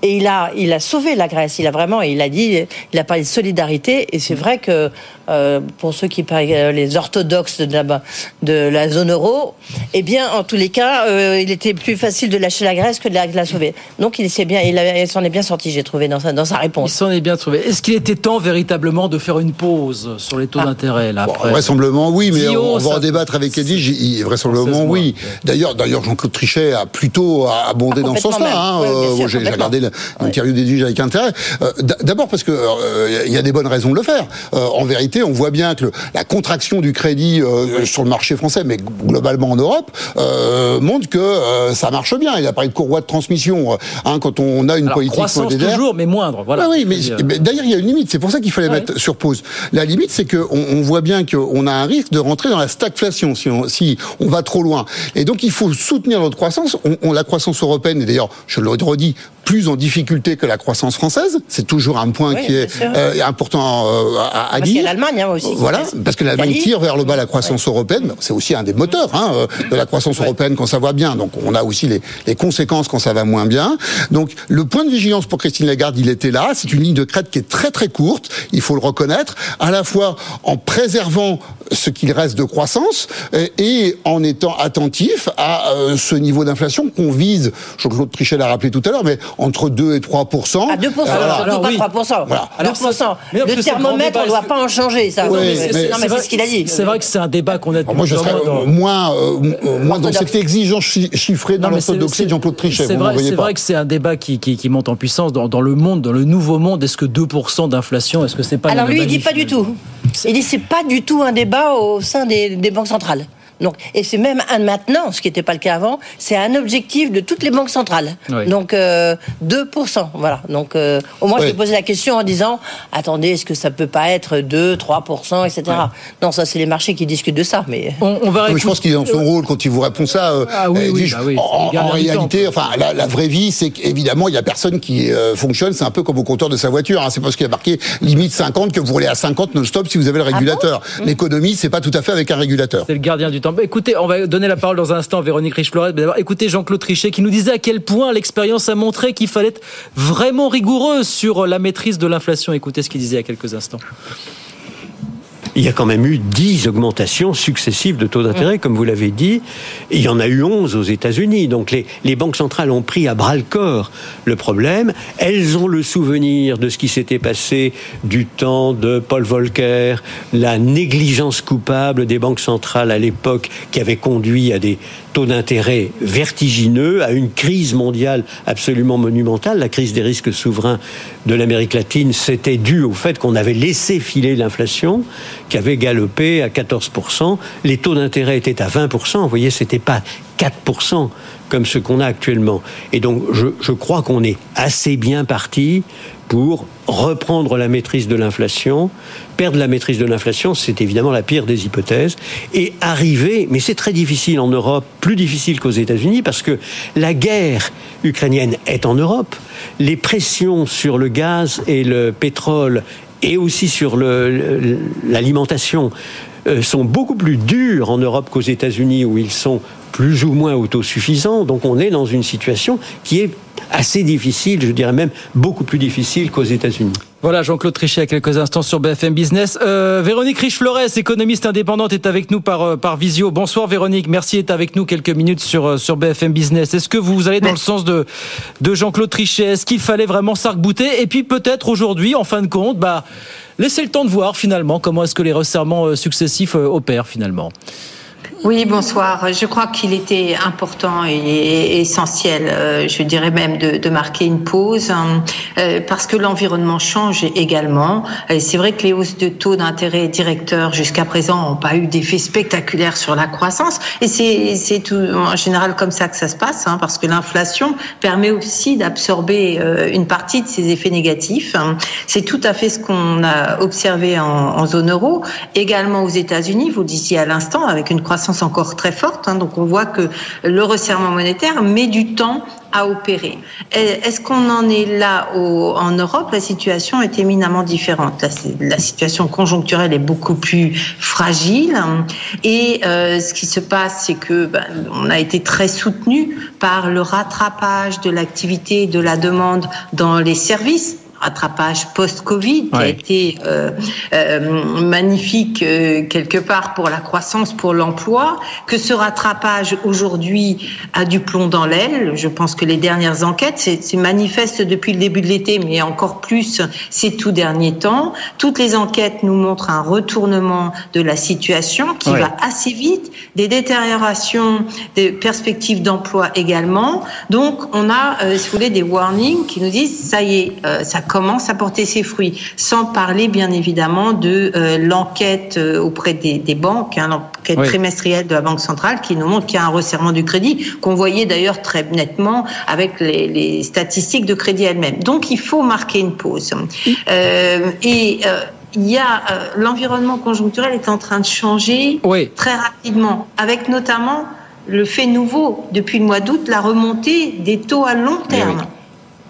Et il a, il a sauvé la Grèce. Il a vraiment, il a dit, il a parlé de solidarité. Et c'est vrai que euh, pour ceux qui parlent euh, les orthodoxes de la, de la zone euro, eh bien, en tous les cas, euh, il était plus facile de lâcher la Grèce que de la, sauver. Donc, il s'est bien, il, s'en est bien sorti, j'ai trouvé dans sa, dans sa réponse. Il s'en est bien trouvé. Est-ce qu'il était temps véritablement de faire une pause sur les taux ah. d'intérêt là Vraisemblablement oui, mais on, va en débattre avec Eddie. Vraisemblablement oui. D'ailleurs, d'ailleurs, Jean-Claude Trichet a plutôt abondé dans ce sens-là. Hein. j'ai regardé l'interview d'Eddie avec intérêt. D'abord parce que il y a des bonnes raisons de le faire. en vérité on voit bien que la contraction du crédit euh, sur le marché français, mais globalement en Europe, euh, montre que euh, ça marche bien. Il a parlé de courroie de transmission. Hein, quand on a une Alors, politique croissance toujours, mais moindre. Voilà. oui, mais, d'ailleurs, il y a une limite. C'est pour ça qu'il fallait mettre sur pause. La limite, c'est qu'on on voit bien qu'on a un risque de rentrer dans la stagflation si on, si on va trop loin. Et donc, il faut soutenir notre croissance. On, la croissance européenne, et d'ailleurs, je le redis, plus en difficulté que la croissance française. C'est toujours un point qui est important à, à dire. Hein, voilà, parce que l'Allemagne tire vers le bas la croissance européenne. C'est aussi un des moteurs hein, euh, de la croissance européenne quand ça va bien. Donc on a aussi les, les, conséquences quand ça va moins bien. Donc le point de vigilance pour Christine Lagarde, il était là. C'est une ligne de crête qui est très très courte. Il faut le reconnaître. À la fois en préservant ce qu'il reste de croissance et en étant attentif à euh, ce niveau d'inflation qu'on vise. Jean-Claude Trichet l'a rappelé tout à l'heure, mais entre 2 et 3 À 2 alors, pas 3 Voilà. le thermomètre, on ne doit pas en changer ça. c'est ce qu'il a dit. C'est vrai que c'est un débat qu'on a depuis Moi, je serais moins, euh, moins dans cette exigence chiffrée dans l'orthodoxie de Jean-Claude Trichet. C'est vrai, vrai que c'est un débat qui, qui, monte en puissance dans, dans, le monde, dans le nouveau monde. Est-ce que 2% d'inflation, est-ce que c'est pas Alors lui, il dit pas du tout. Il dit c'est pas du tout un débat au sein des, des banques centrales. Donc, et c'est même un maintenant, ce qui n'était pas le cas avant, c'est un objectif de toutes les banques centrales. Donc euh, 2%. Voilà. Donc euh, au moins, je t'ai posé la question en disant attendez, est-ce que ça peut pas être 2, 3%, etc. Non, ça, c'est les marchés qui discutent de ça. Mais, on, va je pense qu'il est dans son rôle quand il vous répond ça. Euh, ah oui, oui, bah oui, en, réalité, enfin, la, la, vraie vie, c'est qu'évidemment, il y a personne qui euh, fonctionne. C'est un peu comme au compteur de sa voiture. Hein. C'est parce qu'il y a marqué limite 50 que vous roulez à 50 non-stop si vous avez le ah régulateur. L'économie, c'est pas tout à fait avec un régulateur. C'est le gardien du bah, écoutez, on va donner la parole dans un instant à Véronique Riche-Flores. Écoutez Jean-Claude Trichet qui nous disait à quel point l'expérience a montré qu'il fallait être vraiment rigoureux sur la maîtrise de l'inflation. Écoutez ce qu'il disait il y a quelques instants il y a quand même eu 10 augmentations successives de taux d'intérêt, comme vous l'avez dit. il y en a eu 11 aux États-Unis. Donc les, les, banques centrales ont pris à bras le corps le problème. Elles ont le souvenir de ce qui s'était passé du temps de Paul Volcker, la négligence coupable des banques centrales à l'époque qui avait conduit à des taux d'intérêt vertigineux, à une crise mondiale absolument monumentale. La crise des risques souverains de l'Amérique latine, c'était dû au fait qu'on avait laissé filer l'inflation, qui avait galopé à 14%. Les taux d'intérêt étaient à 20%. Vous voyez, c'était pas 4% comme ce qu'on a actuellement. Et donc, je, je crois qu'on est assez bien parti pour reprendre la maîtrise de l'inflation. Perdre la maîtrise de l'inflation, c'est évidemment la pire des hypothèses. Et arriver, mais c'est très difficile en Europe, plus difficile qu'aux États-Unis, parce que la guerre ukrainienne est en Europe. Les pressions sur le gaz et le pétrole et aussi sur l'alimentation euh, sont beaucoup plus dures en Europe qu'aux États-Unis, où ils sont plus ou moins autosuffisants. Donc on est dans une situation qui est assez difficile, je dirais même beaucoup plus difficile qu'aux États-Unis. Voilà, Jean-Claude Trichet à quelques instants sur BFM Business. Euh, Véronique Riche-Flores, économiste indépendante, est avec nous par, euh, par visio. Bonsoir Véronique, merci d'être avec nous quelques minutes sur, euh, sur BFM Business. Est-ce que vous allez dans le sens de, de Jean-Claude Trichet? Est-ce qu'il fallait vraiment s'arc-bouter Et puis peut-être aujourd'hui, en fin de compte, bah, laisser le temps de voir finalement comment est-ce que les resserrements successifs opèrent finalement. Oui, bonsoir. Je crois qu'il était important et essentiel, euh, je dirais même, de, marquer une pause, hein, euh, parce que l'environnement change également. C'est vrai que les hausses de taux d'intérêt directeurs jusqu'à présent n'ont pas eu d'effet spectaculaire sur la croissance, et c'est tout en général comme ça que ça se passe, hein, parce que l'inflation permet aussi d'absorber euh, une partie de ces effets négatifs. Hein. C'est tout à fait ce qu'on a observé en, en zone euro, également aux États-Unis. Vous le disiez à l'instant, avec une croissance encore très forte. Hein, donc on voit que le resserrement monétaire met du temps à opérer. Est-ce qu'on en est là en Europe? La situation est éminemment différente. La, situation conjoncturelle est beaucoup plus fragile. Et euh, ce qui se passe, c'est que ben, on a été très soutenu par le rattrapage de l'activité de la demande dans les services rattrapage post-Covid qui a été euh, euh, magnifique euh, quelque part pour la croissance, pour l'emploi, que ce rattrapage aujourd'hui a du plomb dans l'aile. Je pense que les dernières enquêtes, c'est manifeste depuis le début de l'été, mais encore plus ces tout derniers temps. Toutes les enquêtes nous montrent un retournement de la situation qui va assez vite, des détériorations des perspectives d'emploi également. Donc on a, si vous voulez, des warnings qui nous disent ça y est, ça commence à porter ses fruits, sans parler bien évidemment de euh, l'enquête euh, auprès des, banques, hein, l'enquête trimestrielle de la Banque centrale qui nous montre qu'il y a un resserrement du crédit, qu'on voyait d'ailleurs très nettement avec les, statistiques de crédit elles-mêmes. Donc il faut marquer une pause. Euh, et il y a l'environnement conjoncturel est en train de changer très rapidement, avec notamment le fait nouveau depuis le mois d'août, la remontée des taux à long terme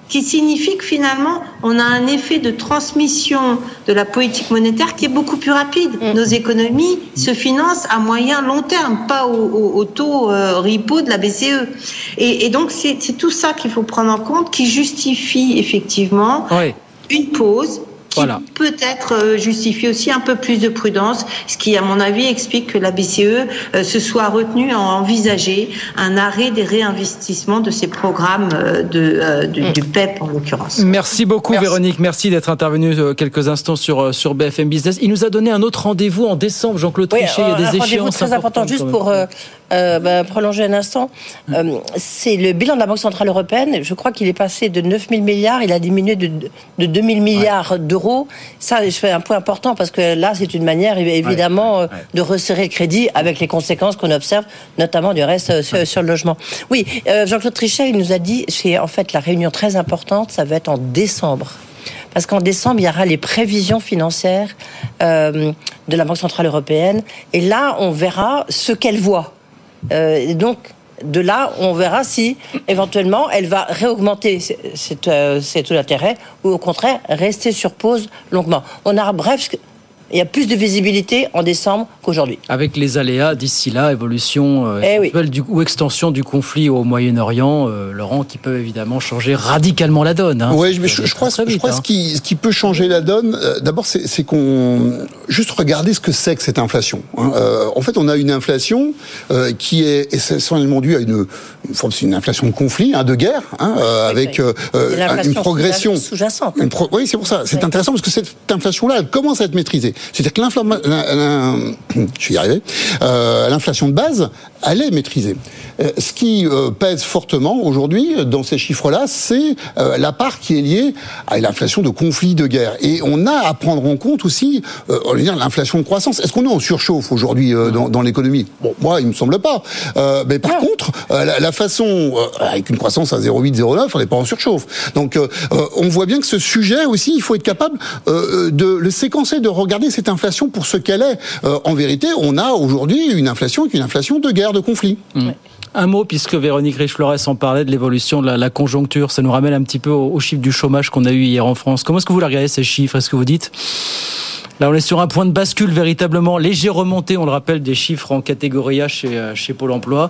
qui signifie que finalement, on a un effet de transmission de la politique monétaire qui est beaucoup plus rapide. Mm. Nos économies se financent à moyen long terme, pas au, taux euh, repo de la BCE. Et, donc, c'est tout ça qu'il faut prendre en compte, qui justifie effectivement une pause voilà. peut-être euh, justifie aussi un peu plus de prudence, ce qui, à mon avis, explique que la BCE euh, se soit retenue à envisager un arrêt des réinvestissements de ces programmes euh, de, du PEP en l'occurrence. Merci beaucoup Véronique, merci d'être intervenue quelques instants sur, sur BFM Business. Il nous a donné un autre rendez-vous en décembre, Jean-Claude Trichet, il y a des échéances très important juste pour bah, prolonger un instant. c'est le bilan de la Banque Centrale Européenne, je crois qu'il est passé de 9 000 milliards, il a diminué de, de 2 000 milliards d'euros ça, je fais un point important parce que là, c'est une manière évidemment euh, de resserrer le crédit avec les conséquences qu'on observe, notamment du reste euh, sur, le logement. Oui, euh, Jean-Claude Trichet, il nous a dit, c'est en fait la réunion très importante, ça va être en décembre. Parce qu'en décembre, il y aura les prévisions financières de la Banque Centrale Européenne. Et là, on verra ce qu'elle voit. donc, de là, on verra si éventuellement elle va réaugmenter ses taux d'intérêt ou au contraire rester sur pause longuement. On a bref il y a plus de visibilité en décembre qu'aujourd'hui. Avec les aléas d'ici là, évolution euh, eh du, ou extension du conflit au Moyen-Orient, euh, Laurent, qui peut évidemment changer radicalement la donne. Hein. Oui, je, je, crois, je crois hein. ce, qui, ce qui peut changer la donne, euh, d'abord, c'est qu'on juste regarder ce que c'est que cette inflation. Hein. en fait, on a une inflation qui est essentiellement due à une, une forme, c'est une inflation de conflit, hein, de guerre, hein, avec une progression sous-jacente. oui, c'est pour ça. C'est intéressant parce que cette inflation-là, elle commence à être maîtrisée. C'est-à-dire que l'inflation, euh, l'inflation de base, elle est maîtrisée. Euh, ce qui euh, pèse fortement aujourd'hui dans ces chiffres-là, c'est euh, la part qui est liée à l'inflation de conflits de guerre. Et on a à prendre en compte aussi, l'inflation de croissance. Est-ce qu'on est en surchauffe aujourd'hui dans, dans l'économie? Bon, moi, il me semble pas. mais par contre, la, la, façon, avec une croissance à 0,8, 0,9, on n'est pas en surchauffe. Donc, on voit bien que ce sujet aussi, il faut être capable de le séquencer, de regarder cette inflation pour ce qu'elle est. en vérité, on a aujourd'hui une inflation qui est une inflation de guerre, de conflit. Mmh. Un mot, puisque Véronique Riche-Flores en parlait de l'évolution de la, conjoncture, ça nous ramène un petit peu aux, chiffres du chômage qu'on a eu hier en France. Comment est-ce que vous regardez ces chiffres Est-ce que vous dites Là, on est sur un point de bascule véritablement léger remontée, on le rappelle, des chiffres en catégorie A chez, euh, chez Pôle emploi.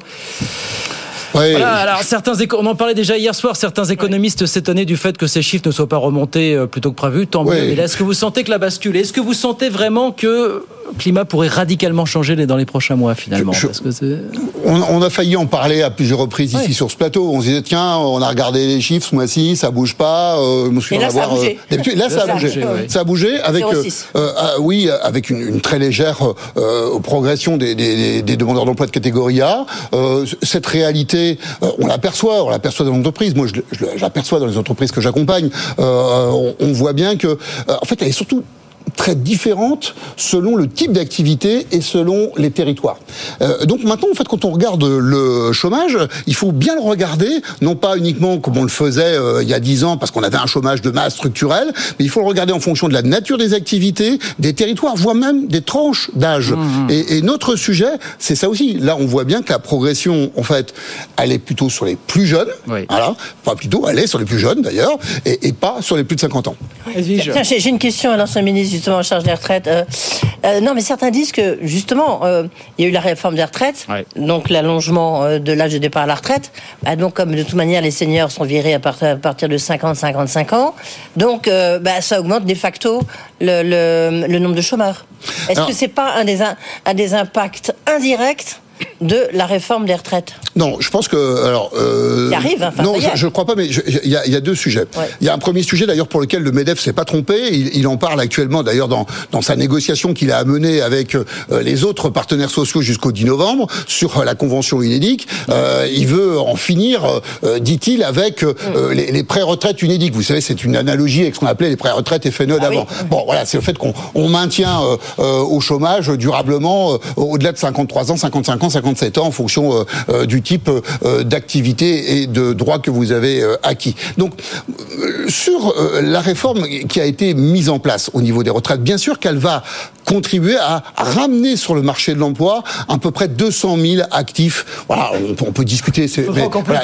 Alors certains on en parlait déjà hier soir, certains économistes s'étonnaient du fait que ces chiffres ne soient pas remontés euh, plutôt que prévu. Tant mieux. Mais est-ce que vous sentez que la bascule Est-ce que vous sentez vraiment que le climat pourrait radicalement changer dans les prochains mois finalement? On, a failli en parler à plusieurs reprises ici sur ce plateau. On se disait tiens, on a regardé les chiffres ce mois-ci, ça bouge pas. Euh, Et là, ça a bougé. là, ça a bougé. Ça a bougé avec, ah, oui, avec une, très légère progression des, des, des demandeurs d'emploi de catégorie A. cette réalité, on l'aperçoit, on l'aperçoit dans l'entreprise. Moi, je, dans les entreprises que j'accompagne. Euh, on, voit bien que, euh, en fait, elle est surtout très différentes selon le type d'activité et selon les territoires. Euh, donc maintenant, en fait, quand on regarde le chômage, il faut bien le regarder, non pas uniquement comme on le faisait euh, il y a dix ans, parce qu'on avait un chômage de masse structurel, mais il faut le regarder en fonction de la nature des activités, des territoires, voire même des tranches d'âge. Mmh, mmh. Et, et, notre sujet, c'est ça aussi. Là, on voit bien que la progression, en fait, elle est plutôt sur les plus jeunes. Voilà. Pas plutôt, elle est sur les plus jeunes d'ailleurs, et, et, pas sur les plus de 50 ans. J'ai une question à l'ancien ministre justement en charge des retraites. Euh, euh, non, mais certains disent que justement, euh, il y a eu la réforme des retraites, donc l'allongement de l'âge de départ à la retraite. Bah, donc, comme de toute manière les seniors sont virés à partir, de 50-55 ans, donc bah, ça augmente de facto le, nombre de chômeurs. Est-ce que c'est pas un des, un des impacts indirects de la réforme des retraites Non, je pense que alors. Euh, il arrive. Enfin, non, je ne crois pas, mais il y, a deux sujets. Il y a un premier sujet d'ailleurs pour lequel le Medef s'est pas trompé. Il, en parle actuellement d'ailleurs dans, dans sa négociation qu'il a amenée avec euh, les autres partenaires sociaux jusqu'au 10 novembre sur la convention UNEDIC. Euh, il veut en finir, euh, dit-il, avec euh, mm. les, les pré-retraites UNEDIC. Vous savez, c'est une analogie avec ce qu'on appelait les pré-retraites FNE ah d'avant. Bon, voilà, c'est le fait qu'on on maintient au chômage durablement au-delà de 53 ans, 55 ans, 57 ans en fonction euh, euh, du type euh, d'activité et de droits que vous avez acquis. Donc, sur la réforme qui a été mise en place au niveau des retraites, bien sûr qu'elle va contribuer à ramener sur le marché de l'emploi à peu près 200 000 actifs. Voilà, on, peut discuter, c'est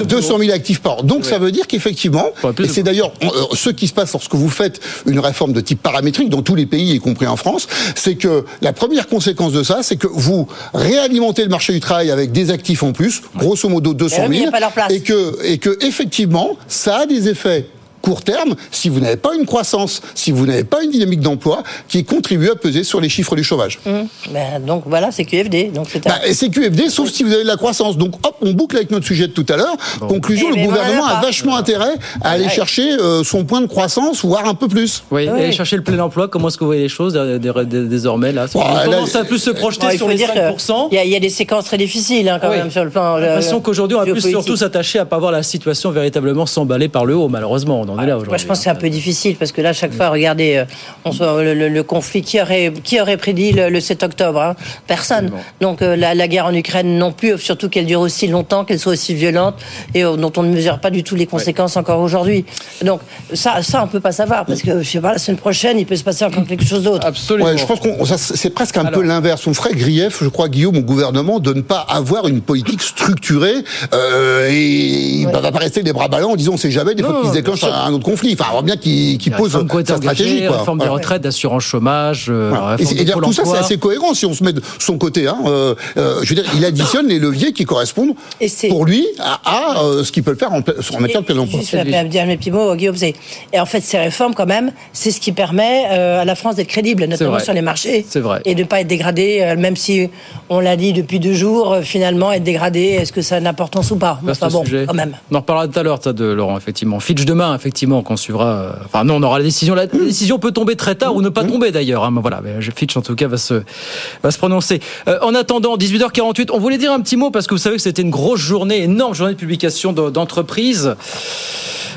200 000 actifs par an. Donc ça veut dire qu'effectivement, et c'est d'ailleurs ce qui se passe lorsque vous faites une réforme de type paramétrique dans tous les pays, y compris en France, c'est que la première conséquence de ça, c'est que vous réalimentez le marché du travail avec des actifs en plus, grosso modo 200 000, et que, et que effectivement, ça a des effets court terme si vous n'avez pas une croissance, si vous n'avez pas une dynamique d'emploi qui contribue à peser sur les chiffres du chômage. Mmh. Ben, donc voilà, c'est QFD. Donc c'est, bah, c'est QFD, sauf si vous avez de la croissance. Donc hop, on boucle avec notre sujet de tout à l'heure. Conclusion, le gouvernement a vachement intérêt à aller chercher euh, son point de croissance, voire un peu plus. Oui, aller chercher le plein emploi. Comment est-ce que vous voyez les choses désormais là? On commence à plus se projeter sur les 5%. Il y, a des séquences très difficiles hein, quand même sur le plan. J'ai l'impression qu'aujourd'hui, on va plus surtout s'attacher à pas voir la situation véritablement s'emballer par le haut, malheureusement je pense que c'est un peu difficile parce que là, chaque fois, regardez, euh, le, conflit qui aurait, qui aurait prédit le, 7 octobre hein Personne. Donc euh, la, guerre en Ukraine non plus, surtout qu'elle dure aussi longtemps, qu'elle soit aussi violente et euh, dont on ne mesure pas du tout les conséquences encore aujourd'hui. Donc ça, ça, on peut pas savoir parce que je sais pas, la semaine prochaine, il peut se passer encore quelque chose d'autre. Absolument. je pense que c'est presque un peu l'inverse. On ferait grief, je crois, Guillaume, au gouvernement, de ne pas avoir une politique structurée et il ne va pas rester les bras ballants en disant on sait jamais des fois qu'il se déclenche un autre conflit. Enfin, on voit bien qu'il pose sa stratégie. Quoi. Réforme des retraites, d'assurance chômage. Euh, et, dire, tout ça, c'est assez cohérent si on se met de son côté. Hein. Euh, euh, je veux dire, il additionne les leviers qui correspondent pour lui à, ce qu'il peut faire en, en matière de plein emploi. Je vais dire mes petits mots, Guillaume. Et en fait, ces réformes, quand même, c'est ce qui permet à la France d'être crédible, notamment sur les marchés. Vrai. Et de ne pas être dégradé, même si on l'a dit depuis deux jours, finalement, être dégradé, est-ce que ça a une importance ou pas? Enfin, bon, quand même. On en reparlera tout à l'heure, de Laurent, effectivement. Fitch demain, effectivement, qu'on suivra. Euh, enfin, non, on aura la décision. La décision peut tomber très tard ou ne pas tomber d'ailleurs. Hein, voilà, Fitch en tout cas va se va se prononcer. Euh, en attendant, 18h48, on voulait dire un petit mot parce que vous savez que c'était une grosse journée, énorme journée de publication d'entreprises.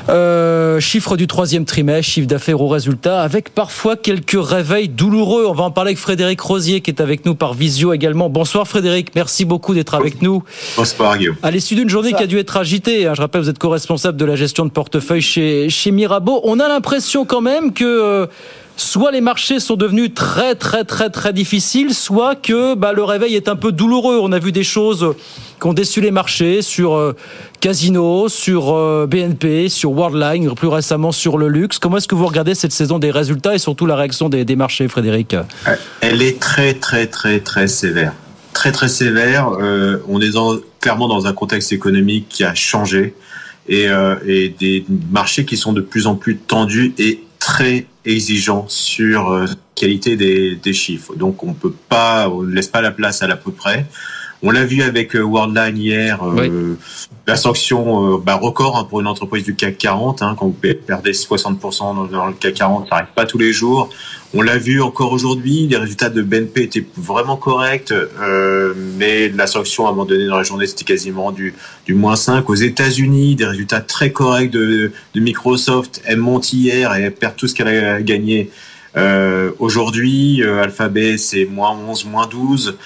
Euh, chiffre du troisième trimestre, chiffre d'affaires au résultat, avec parfois quelques réveils douloureux. On va en parler avec Frédéric Rosier qui est avec nous par visio également. Bonsoir Frédéric, merci beaucoup d'être avec nous. Bonsoir Guillaume. À l'issue d'une journée qui a dû être agitée, hein, je rappelle, vous êtes co-responsable de la gestion de portefeuille chez, chez Mirabeau. On a l'impression quand même que... Euh, soit les marchés sont devenus très très très très difficiles, soit que bah, le réveil est un peu douloureux. On a vu des choses qui ont déçu les marchés sur euh, Casino, sur euh, BNP, sur Worldline, plus récemment sur le luxe. Comment est-ce que vous regardez cette saison des résultats et surtout la réaction des, des marchés, Frédéric? Elle est très très très très sévère. Très très sévère. On est clairement dans un contexte économique qui a changé et, euh, et des marchés qui sont de plus en plus tendus et très exigeants sur euh, qualité des, des chiffres. Donc on peut pas, on ne laisse pas la place à l'à peu près. On l'a vu avec euh, Worldline hier, euh, la sanction euh, bah, record hein, pour une entreprise du CAC 40. Hein, quand vous perdez 60% dans, le CAC 40, ça n'arrive pas tous les jours. On l'a vu encore aujourd'hui, les résultats de BNP étaient vraiment corrects, mais la sanction à un moment donné dans la journée, c'était quasiment du, du moins 5. Aux États-Unis, des résultats très corrects de, de Microsoft. Elle monte hier et elle perd tout ce qu'elle a gagné. aujourd'hui, Alphabet, c'est moins 11, moins 12.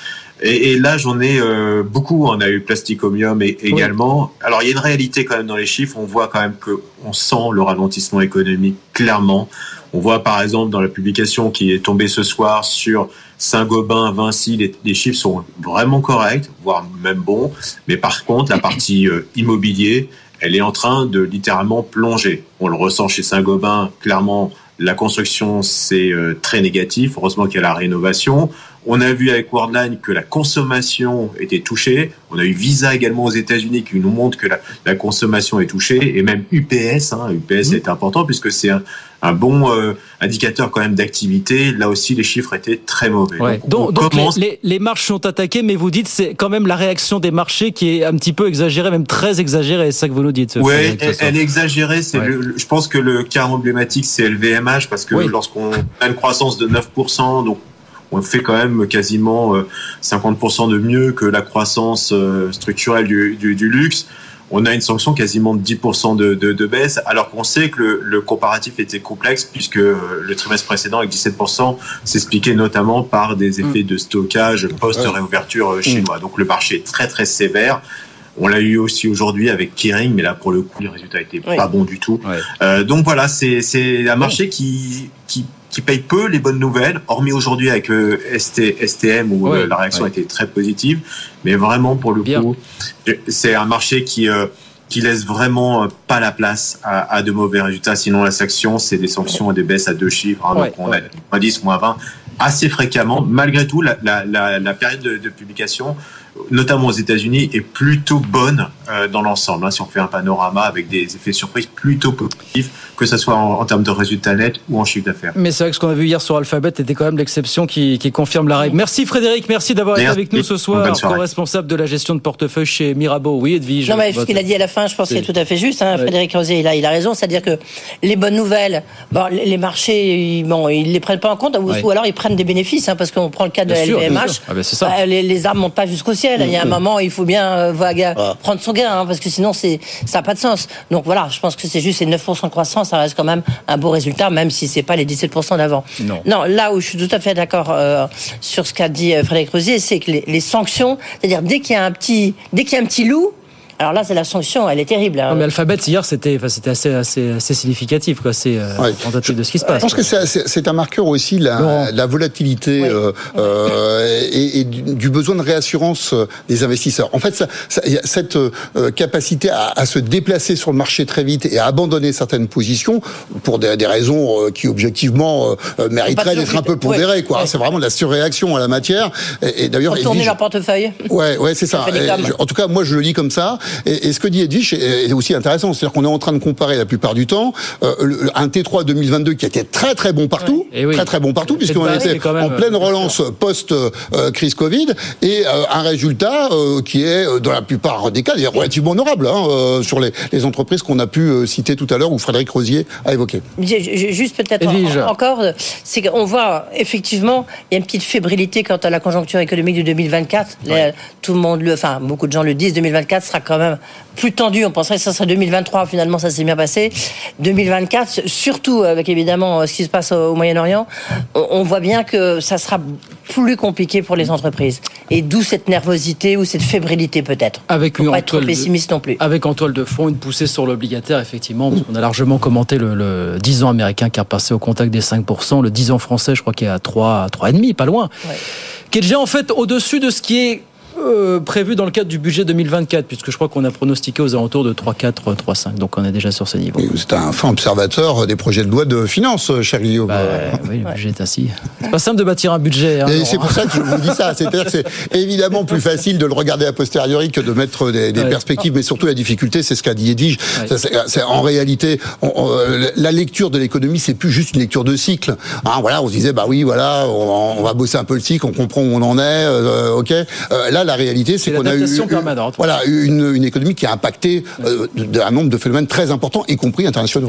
Et, et là, j'en ai euh, beaucoup. On a eu Plasticomium et, également. Alors, il y a une réalité quand même dans les chiffres. On voit quand même que on sent le ralentissement économique clairement. On voit par exemple dans la publication qui est tombée ce soir sur Saint-Gobain, Vinci, les, les, chiffres sont vraiment corrects, voire même bons. Mais par contre, la partie euh, immobilier, elle est en train de littéralement plonger. On le ressent chez Saint-Gobain, clairement. La construction, c'est euh, très négatif. Heureusement qu'il y a la rénovation. On a vu avec Worldline que la consommation était touchée. On a eu Visa également aux États-Unis qui nous montre que la, la, consommation est touchée. Et même UPS, hein, UPS mmh. est important puisque c'est un, un, bon euh, indicateur quand même d'activité. Là aussi, les chiffres étaient très mauvais. Ouais. Donc, donc, commence... les, les, marches sont attaquées, mais vous dites c'est quand même la réaction des marchés qui est un petit peu exagérée, même très exagérée. C'est ça que vous nous dites. Oui, elle, elle, est exagérée. Ouais. je pense que le cas emblématique, c'est LVMH parce que oui. lorsqu'on a une croissance de 9%, donc on fait quand même quasiment 50% de mieux que la croissance structurelle du, du, du, luxe. On a une sanction quasiment de 10% de, de, de, baisse, alors qu'on sait que le, le, comparatif était complexe puisque le trimestre précédent avec 17% s'expliquait notamment par des effets de stockage post-réouverture chinois. Donc le marché est très très sévère. On l'a eu aussi aujourd'hui avec Kering, mais là pour le coup, le résultat était oui. pas bon du tout. Euh, donc voilà, c'est un marché qui, qui qui paye peu les bonnes nouvelles, hormis aujourd'hui avec euh, ST, STM où euh, la réaction était très positive, mais vraiment pour le Bien. coup, c'est un marché qui euh, qui laisse vraiment pas la place à, à, de mauvais résultats. Sinon, la sanction, c'est des sanctions et des baisses à deux chiffres. Hein, donc, on a moins 10, moins 20 assez fréquemment. Malgré tout, la, la, la, la période de, de publication notamment aux États-Unis, est plutôt bonne euh, dans l'ensemble. Hein, si on fait un panorama avec des effets surprises plutôt positifs, que ce soit en, en termes de résultats nets ou en chiffre d'affaires. Mais c'est vrai que ce qu'on a vu hier sur Alphabet était quand même l'exception qui, qui, confirme la règle. Merci Frédéric, merci d'avoir été avec nous ce soir, co-responsable de la gestion de portefeuille chez Mirabeau. Oui, Edwige. Non, mais ce qu'il a dit à la fin, je pense qu'il est tout à fait juste. Hein, Frédéric Rosier, il a, il a raison, c'est-à-dire que les bonnes nouvelles, bon, les marchés, ils, bon, ils les prennent pas en compte, ou, ouais. ou alors ils prennent des bénéfices, hein, parce qu'on prend le cas de bien LVMH. Ah ben ça. Bah, les, les armes montent pas jusqu'au ciel. Il y a un moment, il faut bien euh, ah. prendre son gain, hein, parce que sinon, c'est ça n'a pas de sens. Donc voilà, je pense que c'est juste ces 9% de croissance, ça reste quand même un beau résultat, même si c'est pas les 17% d'avant. Non. non. là où je suis tout à fait d'accord euh, sur ce qu'a dit euh, Frédéric Rosier, c'est que les, les sanctions, c'est-à-dire dès qu'il y a un petit, dès qu'il y a un petit loup, alors là, c'est la sanction, elle est terrible. Hein. Non, mais Alphabet, hier, c'était enfin, assez, assez, assez significatif, quoi. C'est euh, ouais. représentatif de ce qui se passe. Je pense quoi. que c'est un marqueur aussi, la, la volatilité oui. euh, euh, et, et, du besoin de réassurance des investisseurs. En fait, ça, ça, y a cette euh, capacité à, à, se déplacer sur le marché très vite et à abandonner certaines positions pour des, des raisons euh, qui, objectivement, euh, mériteraient d'être un peu pondérées, quoi. C'est vraiment de la surréaction à la matière. Et, et d'ailleurs... Retourner leur portefeuille. Ouais, ouais, c'est ça. en tout cas, moi, je le lis comme ça. Et, et, ce que dit Edwige est aussi intéressant, c'est-à-dire qu'on est en train de comparer la plupart du temps euh, le, un T3 2022 qui était très très bon partout, ouais. oui. très très bon partout, puisqu'on était en pleine relance post euh, crise Covid, et euh, un résultat euh, qui est dans la plupart des cas relativement honorable hein, euh, sur les, les entreprises qu'on a pu citer tout à l'heure ou Frédéric Rosier a évoqué. Juste peut-être en, encore, c'est qu'on voit effectivement il y a une petite fébrilité quant à la conjoncture économique de 2024. Ouais. tout le monde le, enfin beaucoup de gens le disent, 2024 sera quand même plus tendu. On penserait que ça serait 2023. Finalement, ça s'est bien passé. 2024, surtout avec évidemment ce qui se passe au Moyen-Orient, on voit bien que ça sera plus compliqué pour les entreprises. Et d'où cette nervosité ou cette fébrilité peut-être. Avec une pas être pessimiste de, non plus. Avec en toile de fond une poussée sur l'obligataire, effectivement, parce qu'on a largement commenté le, le, 10 ans américain qui est repassé au contact des 5%, le 10 ans français, je crois qu'il est à 3, 3,5, pas loin. Ouais. Qui est déjà en fait au-dessus de ce qui est euh, prévu dans le cadre du budget 2024, puisque je crois qu'on a pronostiqué aux alentours de 3,4, 3,5. Donc on est déjà sur ce niveau. C'est un fin observateur des projets de loi de finances, cher Guillaume. Bah, oui, le budget est ainsi. C'est pas simple de bâtir un budget. Hein, c'est pour ça que je vous dis ça. C'est-à-dire que c'est évidemment plus facile de le regarder a posteriori que de mettre des, des perspectives, mais surtout la difficulté, c'est ce qu'a dit Edwige. C'est en réalité, la lecture de l'économie, c'est plus juste une lecture de cycle. Hein, voilà, on se disait, bah oui, voilà, on, va bosser un peu le cycle, on comprend où on en est, euh, ok. Euh, là, la réalité, c'est qu'on a eu, voilà, une, une, économie qui a impacté euh, un nombre de phénomènes très importants, y compris internationaux.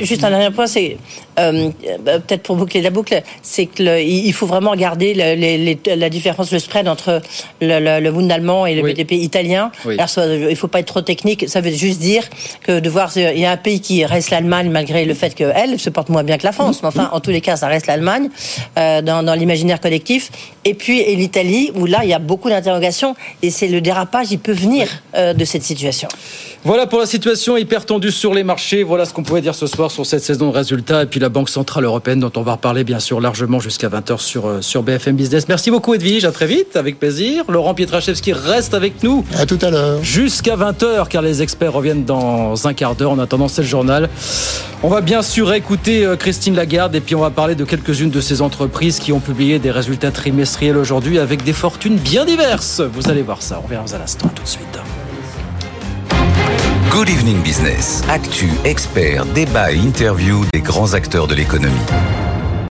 juste un dernier point, c'est bah, peut-être pour boucler la boucle, c'est qu'il faut vraiment regarder la différence, le spread entre le, le, Bund allemand et le BTP italien. il ne faut pas être trop technique. Ça veut juste dire que de voir, il y a un pays qui reste l'Allemagne malgré le fait qu'elle se porte moins bien que la France. Mais enfin, en tous les cas, ça reste l'Allemagne euh, dans, dans l'imaginaire collectif. Et puis et l'Italie, où là, il y a beaucoup d'interrogations. Et c'est le dérapage, il peut venir euh, de cette situation. Voilà pour la situation hyper tendue sur les marchés. Voilà ce qu'on pouvait dire ce soir sur cette saison de résultats. Et puis la Banque Centrale Européenne, dont on va reparler bien sûr largement jusqu'à 20h sur, euh, sur BFM Business. Merci beaucoup Edwige, à très vite, avec plaisir. Laurent Pietraszewski reste avec nous. À tout à l'heure. Jusqu'à 20h, car les experts reviennent dans un quart d'heure. En attendant, c'est le journal. On va bien sûr écouter euh, Christine Lagarde et puis on va parler de quelques-unes de ces entreprises qui ont publié des résultats trimestriels aujourd'hui avec des fortunes bien diverses. Vous allez voir ça. On verra à l'instant. tout de suite. Good Evening Business. Actu, expert, débat et interview des grands acteurs de l'économie.